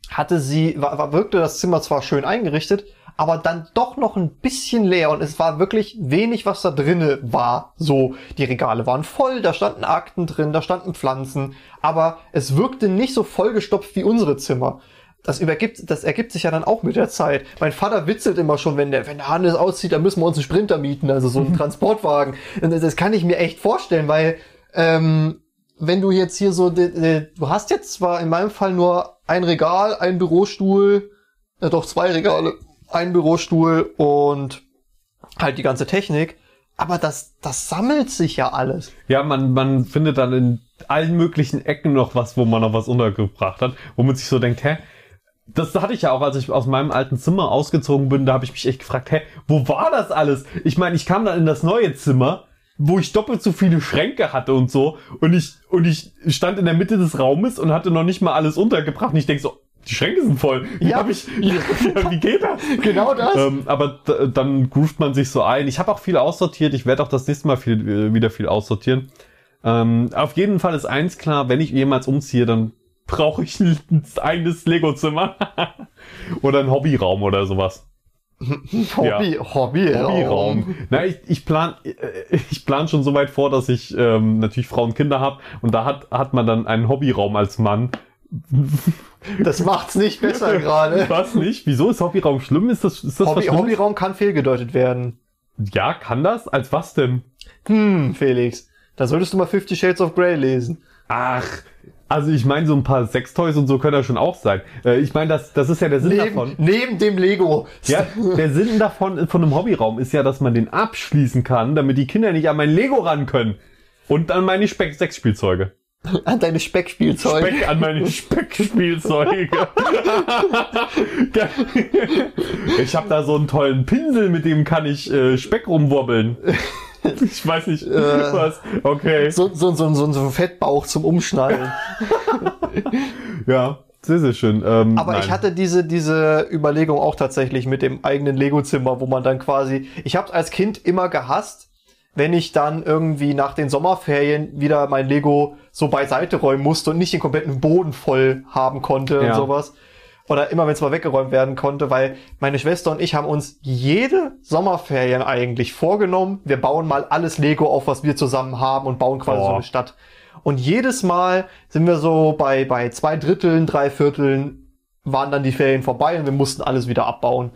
hatte sie, war, war, wirkte das Zimmer zwar schön eingerichtet, aber dann doch noch ein bisschen leer und es war wirklich wenig, was da drinne war. So, die Regale waren voll, da standen Akten drin, da standen Pflanzen, aber es wirkte nicht so vollgestopft wie unsere Zimmer. Das übergibt, das ergibt sich ja dann auch mit der Zeit. Mein Vater witzelt immer schon, wenn der, wenn der Hannes auszieht, dann müssen wir uns einen Sprinter mieten, also so einen Transportwagen. Das kann ich mir echt vorstellen, weil, ähm, wenn du jetzt hier so, du hast jetzt zwar in meinem Fall nur ein Regal, ein Bürostuhl, äh, doch zwei Regale, ein Bürostuhl und halt die ganze Technik, aber das, das sammelt sich ja alles. Ja, man, man findet dann in allen möglichen Ecken noch was, wo man noch was untergebracht hat, wo man sich so denkt, hä? Das hatte ich ja auch, als ich aus meinem alten Zimmer ausgezogen bin, da habe ich mich echt gefragt, hä, wo war das alles? Ich meine, ich kam dann in das neue Zimmer, wo ich doppelt so viele Schränke hatte und so, und ich, und ich stand in der Mitte des Raumes und hatte noch nicht mal alles untergebracht. Und ich denk so, die Schränke sind voll. Wie Ja. hab ich, wie, wie geht das? Genau das. Ähm, aber dann groovt man sich so ein. Ich habe auch viel aussortiert. Ich werde auch das nächste Mal viel, äh, wieder viel aussortieren. Ähm, auf jeden Fall ist eins klar, wenn ich jemals umziehe, dann brauche ich ein eigenes Lego-Zimmer. oder ein Hobbyraum oder sowas. Hobby, Hobby, Hobbyraum. Na, ich, ich plan, äh, ich plan schon so weit vor, dass ich ähm, natürlich Frauen und Kinder habe und da hat, hat man dann einen Hobbyraum als Mann. Das macht's nicht besser gerade. Was nicht? Wieso ist Hobbyraum schlimm? Ist das, ist das Hobby? Hobbyraum kann fehlgedeutet werden. Ja, kann das? Als was denn? Hm, Felix. Da solltest du mal Fifty Shades of Grey lesen. Ach, also ich meine, so ein paar Sextoys und so können das schon auch sein. Äh, ich meine, das, das ist ja der Sinn Neben, davon. neben dem Lego. Ja, der Sinn davon von einem Hobbyraum ist ja, dass man den abschließen kann, damit die Kinder nicht an mein Lego ran können. Und an meine Sexspielzeuge. An deine Speckspielzeuge. Speck an meine Speckspielzeuge. ich habe da so einen tollen Pinsel, mit dem kann ich äh, Speck rumwobbeln. Ich weiß nicht, was. Okay. So, so, so, so, so ein Fettbauch zum Umschnallen. Ja, sehr, sehr schön. Ähm, Aber nein. ich hatte diese, diese Überlegung auch tatsächlich mit dem eigenen Lego-Zimmer, wo man dann quasi, ich habe als Kind immer gehasst, wenn ich dann irgendwie nach den Sommerferien wieder mein Lego so beiseite räumen musste und nicht den kompletten Boden voll haben konnte Ja. und sowas. Oder immer, wenn es mal weggeräumt werden konnte, weil meine Schwester und ich haben uns jede Sommerferien eigentlich vorgenommen, wir bauen mal alles Lego auf, was wir zusammen haben und bauen quasi Oh. so eine Stadt. Und jedes Mal sind wir so bei, bei zwei Dritteln, drei Vierteln waren dann die Ferien vorbei und wir mussten alles wieder abbauen.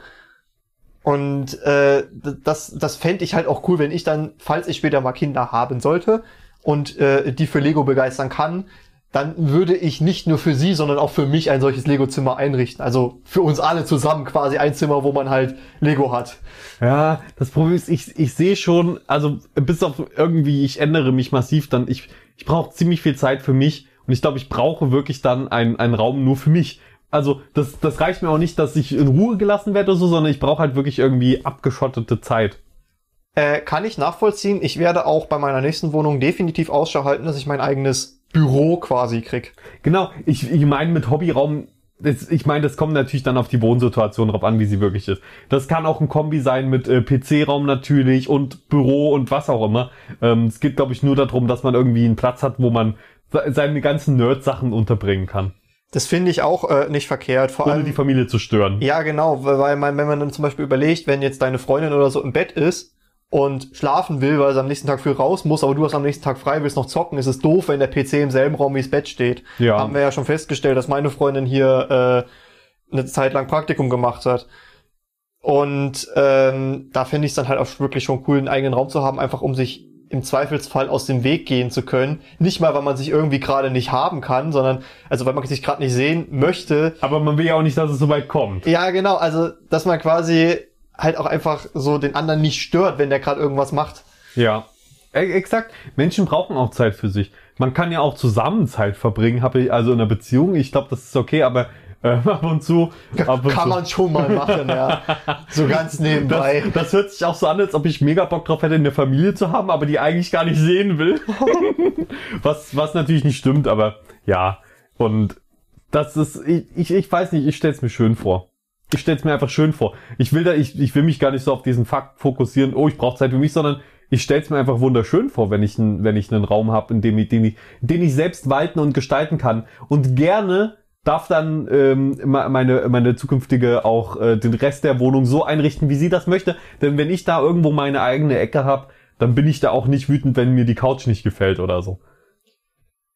Und äh, das, das fände ich halt auch cool, wenn ich dann, falls ich später mal Kinder haben sollte und äh, die für Lego begeistern kann, dann würde ich nicht nur für sie, sondern auch für mich ein solches Lego-Zimmer einrichten. Also für uns alle zusammen quasi ein Zimmer, wo man halt Lego hat. Ja, das Problem ist, ich, ich sehe schon, also bis auf irgendwie, ich ändere mich massiv, dann ich, ich brauche ziemlich viel Zeit für mich und ich glaube, ich brauche wirklich dann einen, einen Raum nur für mich. Also das, das reicht mir auch nicht, dass ich in Ruhe gelassen werde oder so, sondern ich brauche halt wirklich irgendwie abgeschottete Zeit. Äh, kann ich nachvollziehen. Ich werde auch bei meiner nächsten Wohnung definitiv Ausschau halten, dass ich mein eigenes Büro quasi krieg. Genau, ich, ich meine mit Hobbyraum, das, ich meine, das kommt natürlich dann auf die Wohnsituation drauf an, wie sie wirklich ist. Das kann auch ein Kombi sein mit äh, PC-Raum natürlich und Büro und was auch immer. Ähm, es geht, glaube ich, nur darum, dass man irgendwie einen Platz hat, wo man seine ganzen Nerd-Sachen unterbringen kann. Das finde ich auch äh, nicht verkehrt. Vor Ohne allem die Familie zu stören. Ja, genau, weil man, wenn man dann zum Beispiel überlegt, wenn jetzt deine Freundin oder so im Bett ist und schlafen will, weil sie am nächsten Tag früh raus muss, aber du hast am nächsten Tag frei, willst noch zocken, ist es doof, wenn der PC im selben Raum wie das Bett steht. Ja. Haben wir ja schon festgestellt, dass meine Freundin hier äh, eine Zeit lang Praktikum gemacht hat. Und ähm, da finde ich es dann halt auch wirklich schon cool, einen eigenen Raum zu haben, einfach um sich im Zweifelsfall aus dem Weg gehen zu können. Nicht mal, weil man sich irgendwie gerade nicht haben kann, sondern also weil man sich gerade nicht sehen möchte. Aber man will ja auch nicht, dass es so weit kommt. Ja, genau, also dass man quasi halt auch einfach so den anderen nicht stört, wenn der gerade irgendwas macht. Ja. E exakt. Menschen brauchen auch Zeit für sich. Man kann ja auch zusammen Zeit verbringen, habe ich also in einer Beziehung. Ich glaube, das ist okay, aber ab und zu. Ab und Kann zu. man schon mal machen, ja. So ganz nebenbei. Das, das hört sich auch so an, als ob ich mega Bock drauf hätte, eine Familie zu haben, aber die eigentlich gar nicht sehen will. was, was natürlich nicht stimmt, aber ja. Und das ist, ich, ich, ich weiß nicht, ich stell's mir schön vor. Ich stell's mir einfach schön vor. Ich will da, ich, ich will mich gar nicht so auf diesen Fakt fokussieren, oh, ich brauche Zeit für mich, sondern ich stell's mir einfach wunderschön vor, wenn ich, wenn ich einen Raum habe, in dem ich, den ich, den ich selbst walten und gestalten kann. Und gerne darf dann ähm, meine, meine zukünftige auch äh, den Rest der Wohnung so einrichten, wie sie das möchte. Denn wenn ich da irgendwo meine eigene Ecke habe, dann bin ich da auch nicht wütend, wenn mir die Couch nicht gefällt oder so.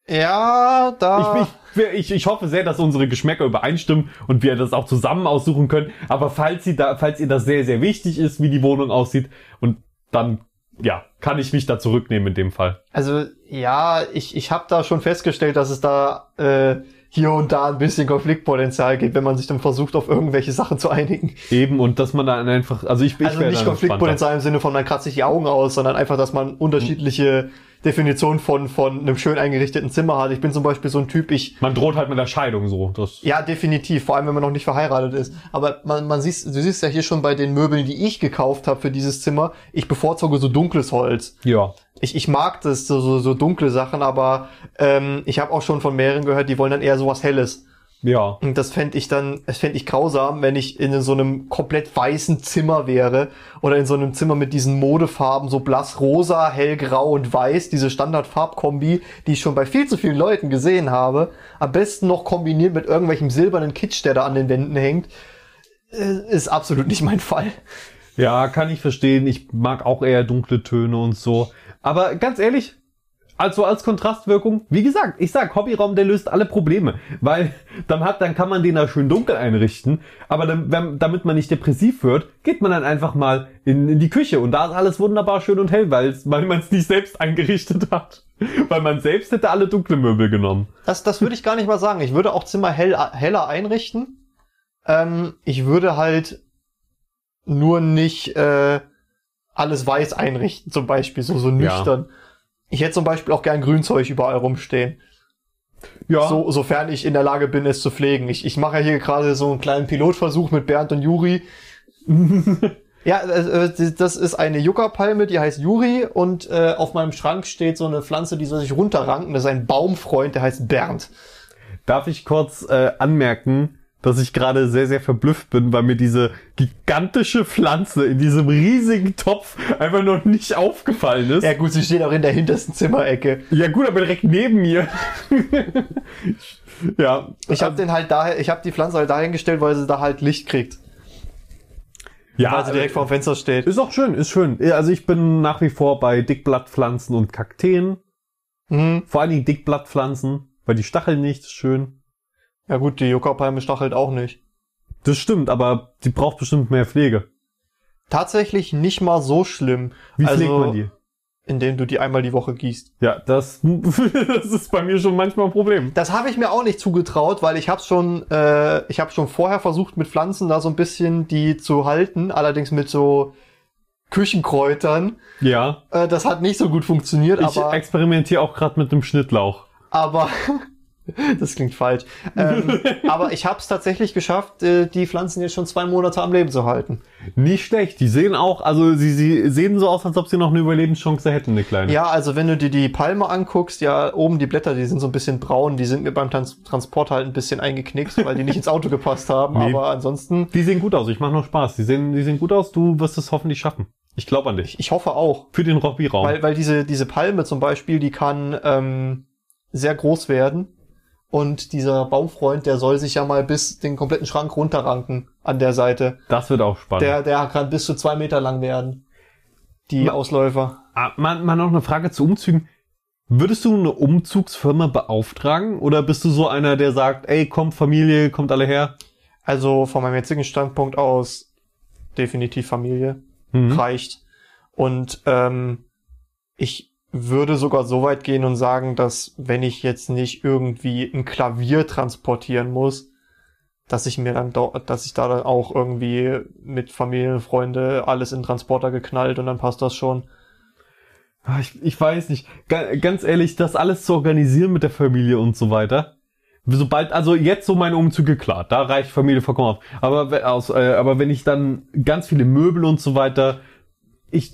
Ja, da. Ich, ich, ich, ich hoffe sehr, dass unsere Geschmäcker übereinstimmen und wir das auch zusammen aussuchen können. Aber falls sie da, falls ihr das sehr, sehr wichtig ist, wie die Wohnung aussieht, und dann, ja, kann ich mich da zurücknehmen in dem Fall. Also ja, ich, ich habe da schon festgestellt, dass es da äh, hier und da ein bisschen Konfliktpotenzial gibt, wenn man sich dann versucht, auf irgendwelche Sachen zu einigen. Eben, und dass man dann einfach, also ich, ich also nicht Konfliktpotenzial im Sinne von, man kratzt sich die Augen aus, sondern einfach, dass man unterschiedliche Definitionen von, von einem schön eingerichteten Zimmer hat. Ich bin zum Beispiel so ein Typ, ich. Man droht halt mit der Scheidung so. Das, Ja, definitiv, vor allem wenn man noch nicht verheiratet ist. Aber man, man siehst, du siehst ja hier schon bei den Möbeln, die ich gekauft habe für dieses Zimmer, ich bevorzuge so dunkles Holz. ja. Ich, ich mag das, so, so, so dunkle Sachen, aber ähm, ich habe auch schon von mehreren gehört, die wollen dann eher sowas Helles. Ja. Und das fände ich dann, das fände ich grausam, wenn ich in so einem komplett weißen Zimmer wäre oder in so einem Zimmer mit diesen Modefarben, so blass rosa, hellgrau und weiß, diese Standardfarbkombi, die ich schon bei viel zu vielen Leuten gesehen habe. Am besten noch kombiniert mit irgendwelchem silbernen Kitsch, der da an den Wänden hängt. Äh, Ist absolut nicht mein Fall. Ja, kann ich verstehen. Ich mag auch eher dunkle Töne und so. Aber ganz ehrlich, also als Kontrastwirkung, wie gesagt, ich sag, Hobbyraum, der löst alle Probleme, weil dann hat, dann kann man den da schön dunkel einrichten, aber dann, wenn, damit man nicht depressiv wird, geht man dann einfach mal in, in die Küche und da ist alles wunderbar schön und hell, weil man es nicht selbst eingerichtet hat, weil man selbst hätte alle dunkle Möbel genommen. Das, das würde ich gar nicht mal sagen. Ich würde auch Zimmer hell, heller einrichten. Ähm, ich würde halt nur nicht äh, alles weiß einrichten, zum Beispiel, so, so Ja. Ich hätte zum Beispiel auch gern Grünzeug überall rumstehen. Ja, So, sofern ich in der Lage bin, es zu pflegen. Ich, ich mache ja hier gerade so einen kleinen Pilotversuch mit Bernd und Juri. ja, äh, äh, das ist eine Yucca-Palme, die heißt Juri und äh, auf meinem Schrank steht so eine Pflanze, die soll sich runterranken. Das ist ein Baumfreund, der heißt Bernd. Darf ich kurz äh, anmerken, dass ich gerade sehr, sehr verblüfft bin, weil mir diese gigantische Pflanze in diesem riesigen Topf einfach noch nicht aufgefallen ist. Ja gut, sie steht auch in der hintersten Zimmerecke. Ja gut, aber direkt neben mir. ja. Ich habe den halt daher, ich habe die Pflanze halt dahingestellt, weil sie da halt Licht kriegt, ja, weil sie direkt vor dem Fenster steht. ist auch schön, ist schön. Ja, Also ich bin nach wie vor bei Dickblattpflanzen und Kakteen. Mhm. Vor allen Dingen Dickblattpflanzen, weil die Stacheln nicht ist schön. Ja gut, die Yucca-Palme stachelt auch nicht. Das stimmt, aber die braucht bestimmt mehr Pflege. Tatsächlich nicht mal so schlimm. Wie Also- pflegt man die? indem du die einmal die Woche gießt. Ja, das, das ist bei mir schon manchmal ein Problem. Das habe ich mir auch nicht zugetraut, weil ich habe schon, äh, ich habe schon vorher versucht mit Pflanzen da so ein bisschen die zu halten, allerdings mit so Küchenkräutern. Ja. Äh, das hat nicht so gut funktioniert, Ich aber experimentiere auch gerade mit dem Schnittlauch. aber das klingt falsch. Ähm, aber ich habe es tatsächlich geschafft, äh, die Pflanzen jetzt schon zwei Monate am Leben zu halten. Nicht schlecht. Die sehen auch, also sie, sie sehen so aus, als ob sie noch eine Überlebenschance hätten, eine kleine. Ja, also wenn du dir die Palme anguckst, ja, oben die Blätter, die sind so ein bisschen braun, die sind mir beim Trans Transport halt ein bisschen eingeknickt, weil die nicht ins Auto gepasst haben. Nee. Aber ansonsten, Die sehen gut aus. Ich mache noch Spaß. Die sehen, die sehen gut aus. Du wirst es hoffentlich schaffen. Ich glaube an dich. ich hoffe auch. Für den Robby-Raum. Weil, weil diese, diese Palme zum Beispiel, die kann ähm, sehr groß werden. Und dieser Baumfreund, der soll sich ja mal bis den kompletten Schrank runterranken an der Seite. Das wird auch spannend. Der, der kann bis zu zwei Meter lang werden. Die Ma- Ausläufer. ah, mal, mal noch eine Frage zu Umzügen. Würdest du eine Umzugsfirma beauftragen? Oder bist du so einer, der sagt, ey, kommt Familie, kommt alle her? Also von meinem jetzigen Standpunkt aus definitiv Familie. Mhm. reicht. Und ähm, ich würde sogar so weit gehen und sagen, dass wenn ich jetzt nicht irgendwie ein Klavier transportieren muss, dass ich mir dann dass ich da dann auch irgendwie mit Familie, Freunde alles in Transporter geknallt und dann passt das schon. Ah, Ich, ich weiß nicht. Ga- Ganz ehrlich, das alles zu organisieren mit der Familie und so weiter. Sobald, also jetzt so meine Umzüge, klar, da reicht Familie vollkommen auf. Aber, aus, äh, aber wenn ich dann ganz viele Möbel und so weiter, ich,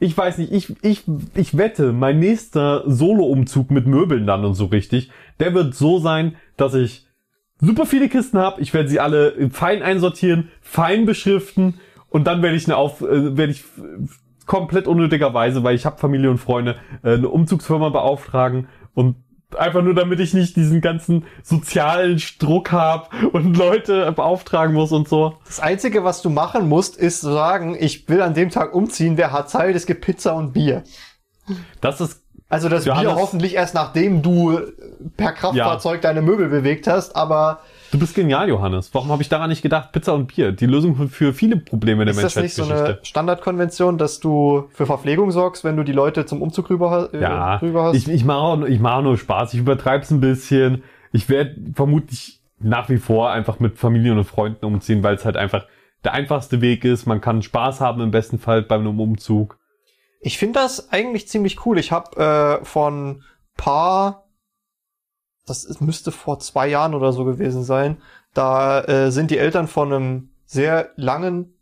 ich weiß nicht, ich, ich, ich wette, mein nächster Solo-Umzug mit Möbeln dann und so richtig, der wird so sein, dass ich super viele Kisten habe. Ich werde sie alle fein einsortieren, fein beschriften und dann werde ich eine auf, äh, werde ich komplett unnötigerweise, weil ich habe Familie und Freunde, äh, eine Umzugsfirma beauftragen und einfach nur damit ich nicht diesen ganzen sozialen Druck habe und Leute beauftragen muss und so. Das Einzige, was du machen musst, ist sagen, ich will an dem Tag umziehen, wer hat Zeit, es gibt Pizza und Bier. Das ist Also das Ja, Bier hoffentlich erst nachdem du per Kraftfahrzeug deine Möbel bewegt hast, aber Du bist genial, Johannes. Warum habe ich daran nicht gedacht? Pizza und Bier, die Lösung für- viele Probleme der Ist das nicht so Menschheitsgeschichte. eine Standardkonvention, dass du für Verpflegung sorgst, wenn du die Leute zum Umzug rüber, äh, ja, rüber hast? ich, ich mache auch, ich mache nur Spaß. Ich übertreibe es ein bisschen. Ich werde vermutlich nach wie vor einfach mit Familien und Freunden umziehen, weil es halt einfach der einfachste Weg ist. Man kann Spaß haben im besten Fall bei einem Umzug. Ich finde das eigentlich ziemlich cool. Ich habe äh, von paar, das ist, müsste vor zwei Jahren oder so gewesen sein, da äh, sind die Eltern von einem sehr langen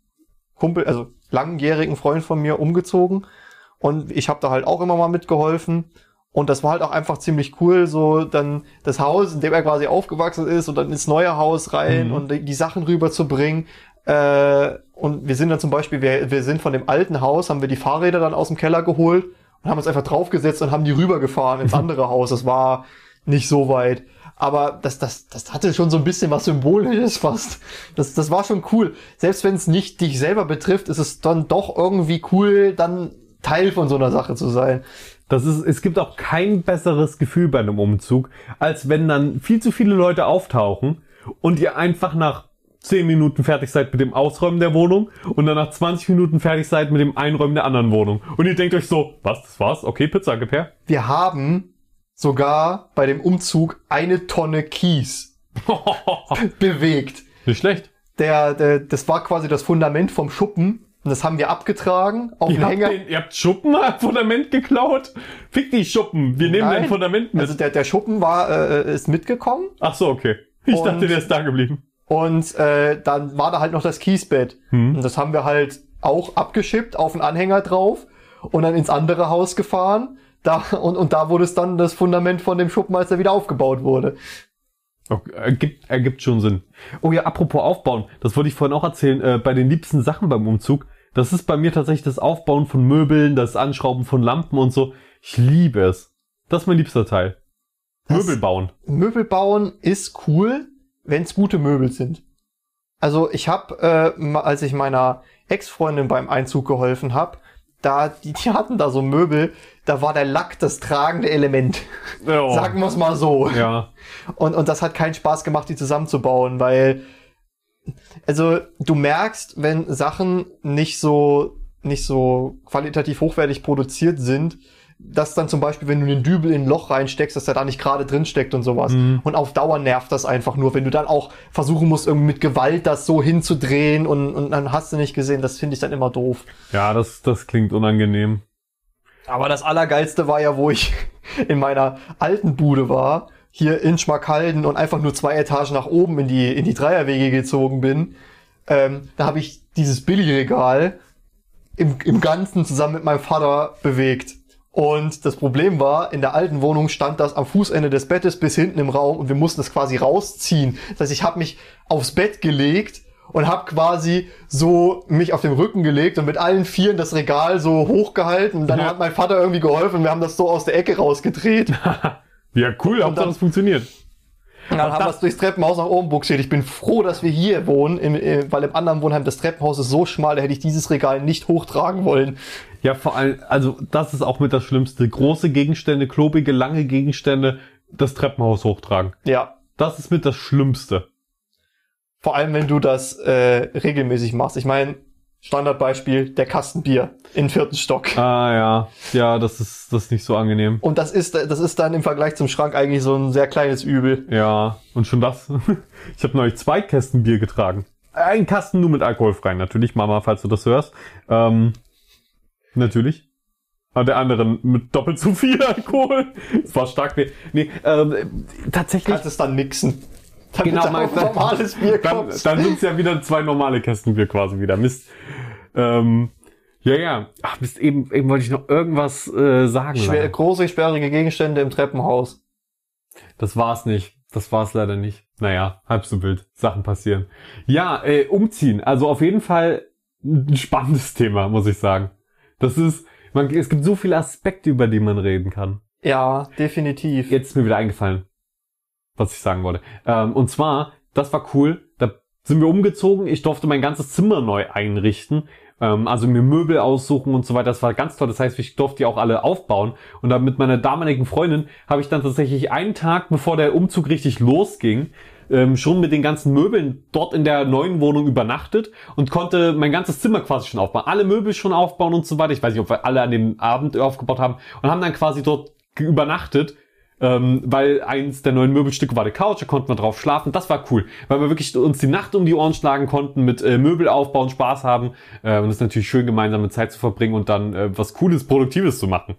Kumpel, also langjährigen Freund von mir umgezogen und ich habe da halt auch immer mal mitgeholfen. Und das war halt auch einfach ziemlich cool, so dann das Haus, in dem er quasi aufgewachsen ist und dann ins neue Haus rein Mhm. und die, die Sachen rüberzubringen. Äh, und wir sind dann zum Beispiel, wir, wir sind von dem alten Haus, haben wir die Fahrräder dann aus dem Keller geholt und haben uns einfach draufgesetzt und haben die rübergefahren ins andere Haus. Das war nicht so weit. Aber das, das, das hatte schon so ein bisschen was Symbolisches fast. Das, das war schon cool. Selbst wenn es nicht dich selber betrifft, ist es dann doch irgendwie cool, dann Teil von so einer Sache zu sein. Das ist, es gibt auch kein besseres Gefühl bei einem Umzug, als wenn dann viel zu viele Leute auftauchen und ihr einfach nach 10 Minuten fertig seid mit dem Ausräumen der Wohnung und dann nach 20 Minuten fertig seid mit dem Einräumen der anderen Wohnung. Und ihr denkt euch so, was, das war's? Okay, Pizza, gib her. Wir haben sogar bei dem Umzug eine Tonne Kies bewegt. Nicht schlecht. Der, der, das war quasi das Fundament vom Schuppen. Und das haben wir abgetragen auf Ihr den Hänger. den, ihr habt Schuppen am Fundament geklaut? Fick die Schuppen, wir nehmen Nein. dein Fundament mit. Also der, der Schuppen war, äh, ist mitgekommen. Ach so, okay. Ich Und- dachte, der ist da geblieben. Und äh, dann war da halt noch das Kiesbett. Hm. Und das haben wir halt auch abgeschippt, auf einen Anhänger drauf und dann ins andere Haus gefahren. Da, und, und da wurde es dann das Fundament von dem Schuppen, als er wieder aufgebaut wurde. Okay, ergibt, ergibt schon Sinn. Oh ja, apropos Aufbauen, das wollte ich vorhin auch erzählen, äh, bei den liebsten Sachen beim Umzug, das ist bei mir tatsächlich das Aufbauen von Möbeln, das Anschrauben von Lampen und so. Ich liebe es. Das ist mein liebster Teil. Das- Möbel bauen. Möbel bauen ist cool, wenn es gute Möbel sind. Also ich habe, äh, als ich meiner Ex-Freundin beim Einzug geholfen habe, da die, die hatten da so Möbel, da war der Lack das tragende Element. Oh. Sagen wir es mal so. Ja. Und, und das hat keinen Spaß gemacht, die zusammenzubauen, weil, also du merkst, wenn Sachen nicht so nicht so qualitativ hochwertig produziert sind, dass dann zum Beispiel, wenn du den Dübel in ein Loch reinsteckst, dass der da nicht gerade drin steckt und sowas. Mhm. Und auf Dauer nervt das einfach nur, wenn du dann auch versuchen musst, irgendwie mit Gewalt das so hinzudrehen und, und dann hast du nicht gesehen, das finde ich dann immer doof. Ja, das, das klingt unangenehm. Aber das Allergeilste war ja, wo ich in meiner alten Bude war, hier in Schmackhalden und einfach nur zwei Etagen nach oben in die, in die Dreierwege gezogen bin. Ähm, da habe ich dieses Billigregal im, im Ganzen zusammen mit meinem Vater bewegt. Und das Problem war, in der alten Wohnung stand das am Fußende des Bettes bis hinten im Raum und wir mussten es quasi rausziehen. Das heißt, ich habe mich aufs Bett gelegt und habe quasi so mich auf den Rücken gelegt und mit allen Vieren das Regal so hochgehalten. Und dann Ja. hat mein Vater irgendwie geholfen und wir haben das so aus der Ecke rausgedreht. Ja, cool, dann- das funktioniert. Und dann haben wir es durchs Treppenhaus nach oben buxiert. Ich bin froh, dass wir hier wohnen, im, äh, weil im anderen Wohnheim das Treppenhaus ist so schmal, da hätte ich dieses Regal nicht hochtragen wollen. Ja, vor allem, also das ist auch mit das Schlimmste. Große Gegenstände, klobige, lange Gegenstände, das Treppenhaus hochtragen. Ja. Das ist mit das Schlimmste. Vor allem, wenn du das äh, regelmäßig machst. Ich meine, Standardbeispiel, der Kasten Bier im vierten Stock. Ah ja, ja, das ist das ist nicht so angenehm. Und das ist, das ist dann im Vergleich zum Schrank eigentlich so ein sehr kleines Übel. Ja, und schon das. Ich habe neulich zwei Kästen Bier getragen. Ein Kasten nur mit alkoholfrei, natürlich, Mama, falls du das hörst. Ähm, natürlich. Aber der andere mit doppelt so viel Alkohol. Es war stark. Nee ähm, tatsächlich. Kannst es dann mixen. Damit Genau, da mal- auch normales Bier dann, kommt. dann sind es ja wieder zwei normale Kästen Bier quasi wieder. Mist. Ähm, ja, ja. Ach, Mist, eben, eben wollte ich noch irgendwas äh, sagen. Schwer, große, sperrige Gegenstände im Treppenhaus. Das war's nicht. Das war's leider nicht. Naja, halb so wild. Sachen passieren. Ja, äh, umziehen. Also auf jeden Fall ein spannendes Thema, muss ich sagen. Das ist, man, es gibt so viele Aspekte, über die man reden kann. Ja, definitiv. Jetzt ist mir wieder eingefallen, was ich sagen wollte. Ähm, und zwar, das war cool. Da sind wir umgezogen. Ich durfte mein ganzes Zimmer neu einrichten. Ähm, also mir Möbel aussuchen und so weiter. Das war ganz toll. Das heißt, ich durfte die auch alle aufbauen. Und dann mit meiner damaligen Freundin habe ich dann tatsächlich einen Tag, bevor der Umzug richtig losging, ähm, schon mit den ganzen Möbeln dort in der neuen Wohnung übernachtet und konnte mein ganzes Zimmer quasi schon aufbauen. Alle Möbel schon aufbauen und so weiter. Ich weiß nicht, ob wir alle an dem Abend aufgebaut haben und haben dann quasi dort übernachtet. Ähm, weil eins der neuen Möbelstücke war die Couch, da konnten wir drauf schlafen. Das war cool, weil wir wirklich uns die Nacht um die Ohren schlagen konnten, mit äh, Möbel aufbauen, Spaß haben. Äh, und es ist natürlich schön, gemeinsame Zeit zu verbringen und dann äh, was Cooles, Produktives zu machen.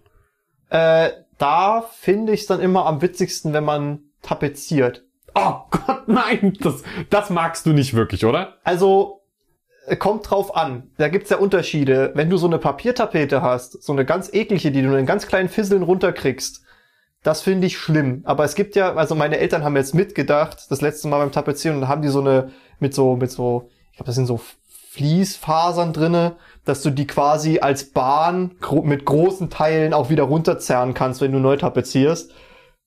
Äh, da finde ich es dann immer am witzigsten, wenn man tapeziert. Oh Gott, nein, das, das magst du nicht wirklich, oder? Also, äh, kommt drauf an. Da gibt's ja Unterschiede. Wenn du so eine Papiertapete hast, so eine ganz eklige, die du in ganz kleinen Fisseln runterkriegst, das finde ich schlimm. Aber es gibt ja, also meine Eltern haben jetzt mitgedacht, das letzte Mal beim Tapezieren, und haben die so eine, mit so, mit so, ich glaube, das sind so Fließfasern drinne, dass du die quasi als Bahn gro mit großen Teilen auch wieder runterzerren kannst, wenn du neu tapezierst.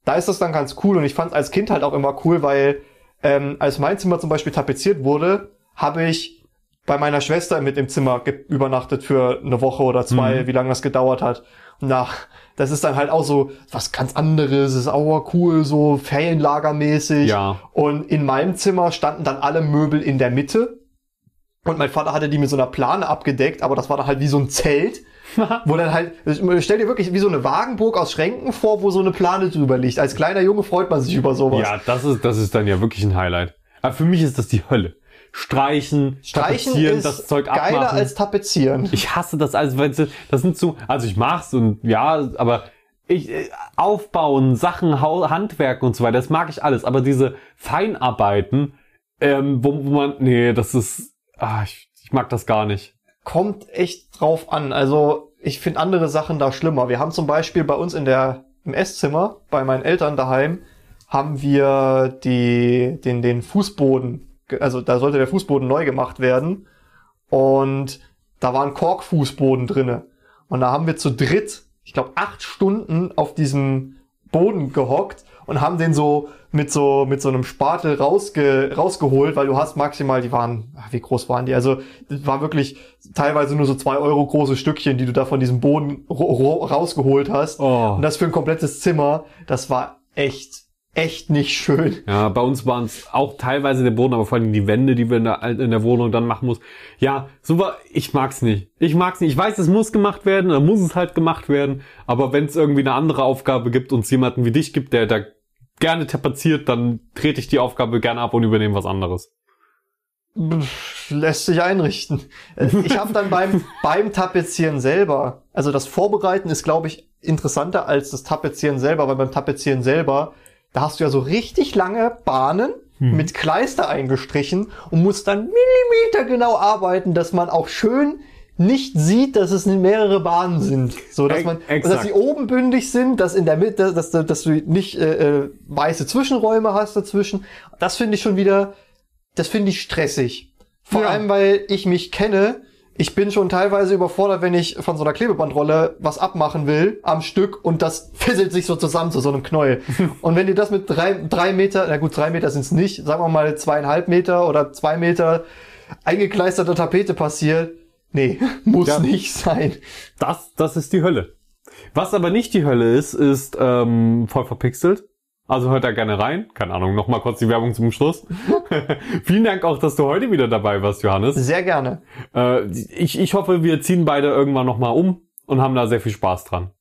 Da ist das dann ganz cool und ich fand als Kind halt auch immer cool, weil ähm, als mein Zimmer zum Beispiel tapeziert wurde, habe ich bei meiner Schwester mit im Zimmer übernachtet für eine Woche oder zwei, Mhm. wie lange das gedauert hat. Nach, das ist dann halt auch so was ganz anderes, ist auch cool, so Ferienlagermäßig. Ja. Und in meinem Zimmer standen dann alle Möbel in der Mitte. Und mein Vater hatte die mit so einer Plane abgedeckt, aber das war dann halt wie so ein Zelt, wo dann halt, stell dir wirklich wie so eine Wagenburg aus Schränken vor, wo so eine Plane drüber liegt. Als kleiner Junge freut man sich über sowas. Ja, das ist, das ist dann ja wirklich ein Highlight. Aber für mich ist das die Hölle. Streichen, Streichen tapezieren, ist das Zeug geiler abmachen. als tapezieren. Ich hasse das, also wenn sie- das sind so, also ich mach's und ja, aber ich äh, aufbauen, Sachen, Handwerk und so weiter, das mag ich alles, aber diese Feinarbeiten, ähm, wo, wo man, nee, das ist, ah, ich, ich mag das gar nicht. Kommt echt drauf an. Also ich finde andere Sachen da schlimmer. Wir haben zum Beispiel bei uns in der im Esszimmer bei meinen Eltern daheim haben wir die den den Fußboden, also da sollte der Fußboden neu gemacht werden und da war ein Korkfußboden drinne und da haben wir zu dritt, ich glaube acht Stunden auf diesem Boden gehockt und haben den so mit so mit so einem Spatel rausge, rausgeholt, weil du hast maximal, die waren, ach, wie groß waren die? Also das war wirklich teilweise nur so zwei Euro große Stückchen, die du da von diesem Boden rausgeholt hast. Oh. Und das für ein komplettes Zimmer, das war echt echt nicht schön. Ja, bei uns waren es auch teilweise der Boden, aber vor allem die Wände, die wir in der, in der Wohnung dann machen muss. Ja, war, ich mag's nicht. Ich mag's nicht. Ich weiß, es muss gemacht werden, dann muss es halt gemacht werden. Aber wenn es irgendwie eine andere Aufgabe gibt und es jemanden wie dich gibt, der da gerne tapeziert, dann trete ich die Aufgabe gerne ab und übernehme was anderes. Lässt sich einrichten. Äh, Ich habe dann beim, beim Tapezieren selber, also das Vorbereiten ist, glaube ich, interessanter als das Tapezieren selber, weil beim Tapezieren selber, da hast du ja so richtig lange Bahnen mit Kleister eingestrichen und musst dann Millimeter genau arbeiten, dass man auch schön nicht sieht, dass es mehrere Bahnen sind. So, dass Ex- man, exakt. dass sie oben bündig sind, dass in der Mitte, dass, du- dass du nicht äh, äh, weiße Zwischenräume hast dazwischen. Das finde ich schon wieder, das finde ich stressig. Vor Ja. allem, weil ich mich kenne. Ich bin schon teilweise überfordert, wenn ich von so einer Klebebandrolle was abmachen will am Stück und das fisselt sich so zusammen zu so einem Knäuel. und wenn dir das mit drei, drei Meter, na gut, drei Meter sind es nicht, sagen wir mal zweieinhalb Meter oder zwei Meter eingekleisterter Tapete passiert, nee, muss Ja. nicht sein. Das, das ist die Hölle. Was aber nicht die Hölle ist, ist ähm, voll verpixelt. Also hört da gerne rein. Keine Ahnung, nochmal kurz die Werbung zum Schluss. Vielen Dank auch, dass du heute wieder dabei warst, Johannes. Sehr gerne. Äh, ich, ich hoffe, wir ziehen beide irgendwann nochmal um und haben da sehr viel Spaß dran.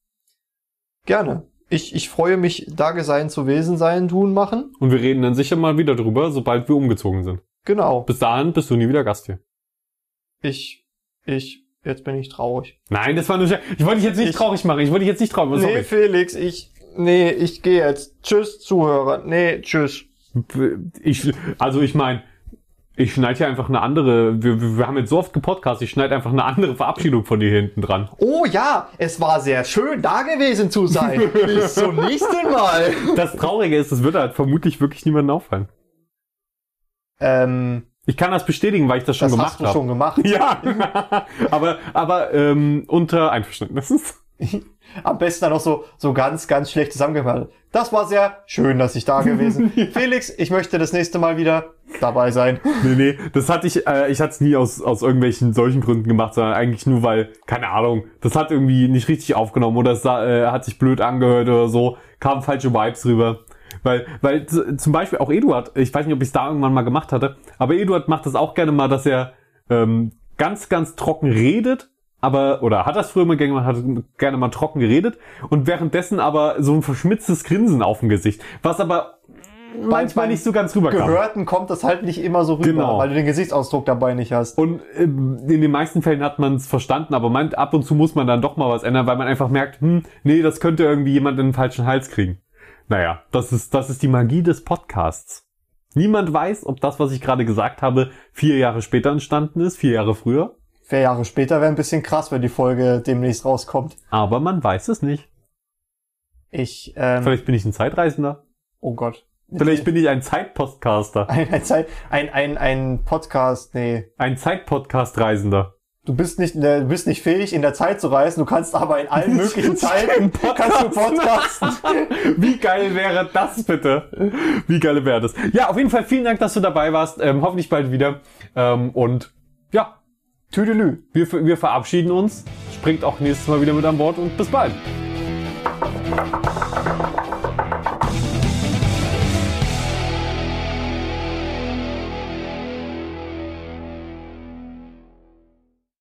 Gerne. Ich, ich freue mich, da sein zu Wesen sein, tun, machen. Und wir reden dann sicher mal wieder drüber, sobald wir umgezogen sind. Genau. Bis dahin bist du nie wieder Gast hier. Ich, ich, jetzt bin ich traurig. Nein, das war nur... Ich wollte dich jetzt nicht Ich- traurig machen. Ich wollte dich jetzt nicht traurig machen. Nee, Sorry. Felix, ich, nee, ich gehe jetzt. Tschüss, Zuhörer. Nee, tschüss. Ich, also ich meine, ich schneide hier einfach eine andere... Wir, wir haben jetzt so oft gepodcast, ich schneide einfach eine andere Verabschiedung von dir hinten dran. Oh ja, es war sehr schön, da gewesen zu sein. Bis zum nächsten Mal. Das Traurige ist, es wird halt vermutlich wirklich niemandem auffallen. Ähm, Ich kann das bestätigen, weil ich das schon das gemacht hast du habe. schon gemacht. Ja, aber, aber ähm, unter Einverständnis. Am besten dann noch so, so ganz, ganz schlecht zusammengefallen. Das war sehr schön, dass ich da gewesen. Felix, ich möchte das nächste Mal wieder dabei sein. Nee, nee, das hatte ich, äh, ich hatte es nie aus, aus irgendwelchen solchen Gründen gemacht, sondern eigentlich nur, weil, keine Ahnung, das hat irgendwie nicht richtig aufgenommen oder es äh, hat sich blöd angehört oder so, kamen falsche Vibes rüber. Weil, weil zum Beispiel auch Eduard, ich weiß nicht, ob ich es da irgendwann mal gemacht hatte, aber Eduard macht das auch gerne mal, dass er ähm, ganz, ganz trocken redet, aber, oder hat das früher mal gerne, mal- hat gerne mal trocken geredet und währenddessen aber so ein verschmitztes Grinsen auf dem Gesicht, was aber manchmal nicht so ganz rüberkam. Gehörten kommt das halt nicht immer so rüber, Genau. weil du den Gesichtsausdruck dabei nicht hast. Und ähm, in den meisten Fällen hat man es verstanden, aber man, ab und zu muss man dann doch mal was ändern, weil man einfach merkt, hm, nee, das könnte irgendwie jemand in den falschen Hals kriegen. Naja, das ist, das ist die Magie des Podcasts. Niemand weiß, ob das, was ich gerade gesagt habe, vier Jahre später entstanden ist, vier Jahre früher. Vier Jahre später wäre ein bisschen krass, wenn die Folge demnächst rauskommt. Aber man weiß es nicht. Ich, ähm, Vielleicht bin ich ein Zeitreisender. oh Gott. Vielleicht bin ich ein Zeitpostcaster. ein, ein, Zeit- ein, ein, ein Podcast, nee. Ein Zeitpodcast-Reisender. Du bist nicht, du bist nicht fähig, in der Zeit zu reisen, du kannst aber in allen möglichen Zeiten kannst du podcasten. Wie geil wäre das bitte? Wie geil wäre das? Ja, auf jeden Fall vielen Dank, dass du dabei warst. Ähm, hoffentlich bald wieder. Ähm, und Tüdelü. wir, wir verabschieden uns. Springt auch nächstes Mal wieder mit an Bord und bis bald.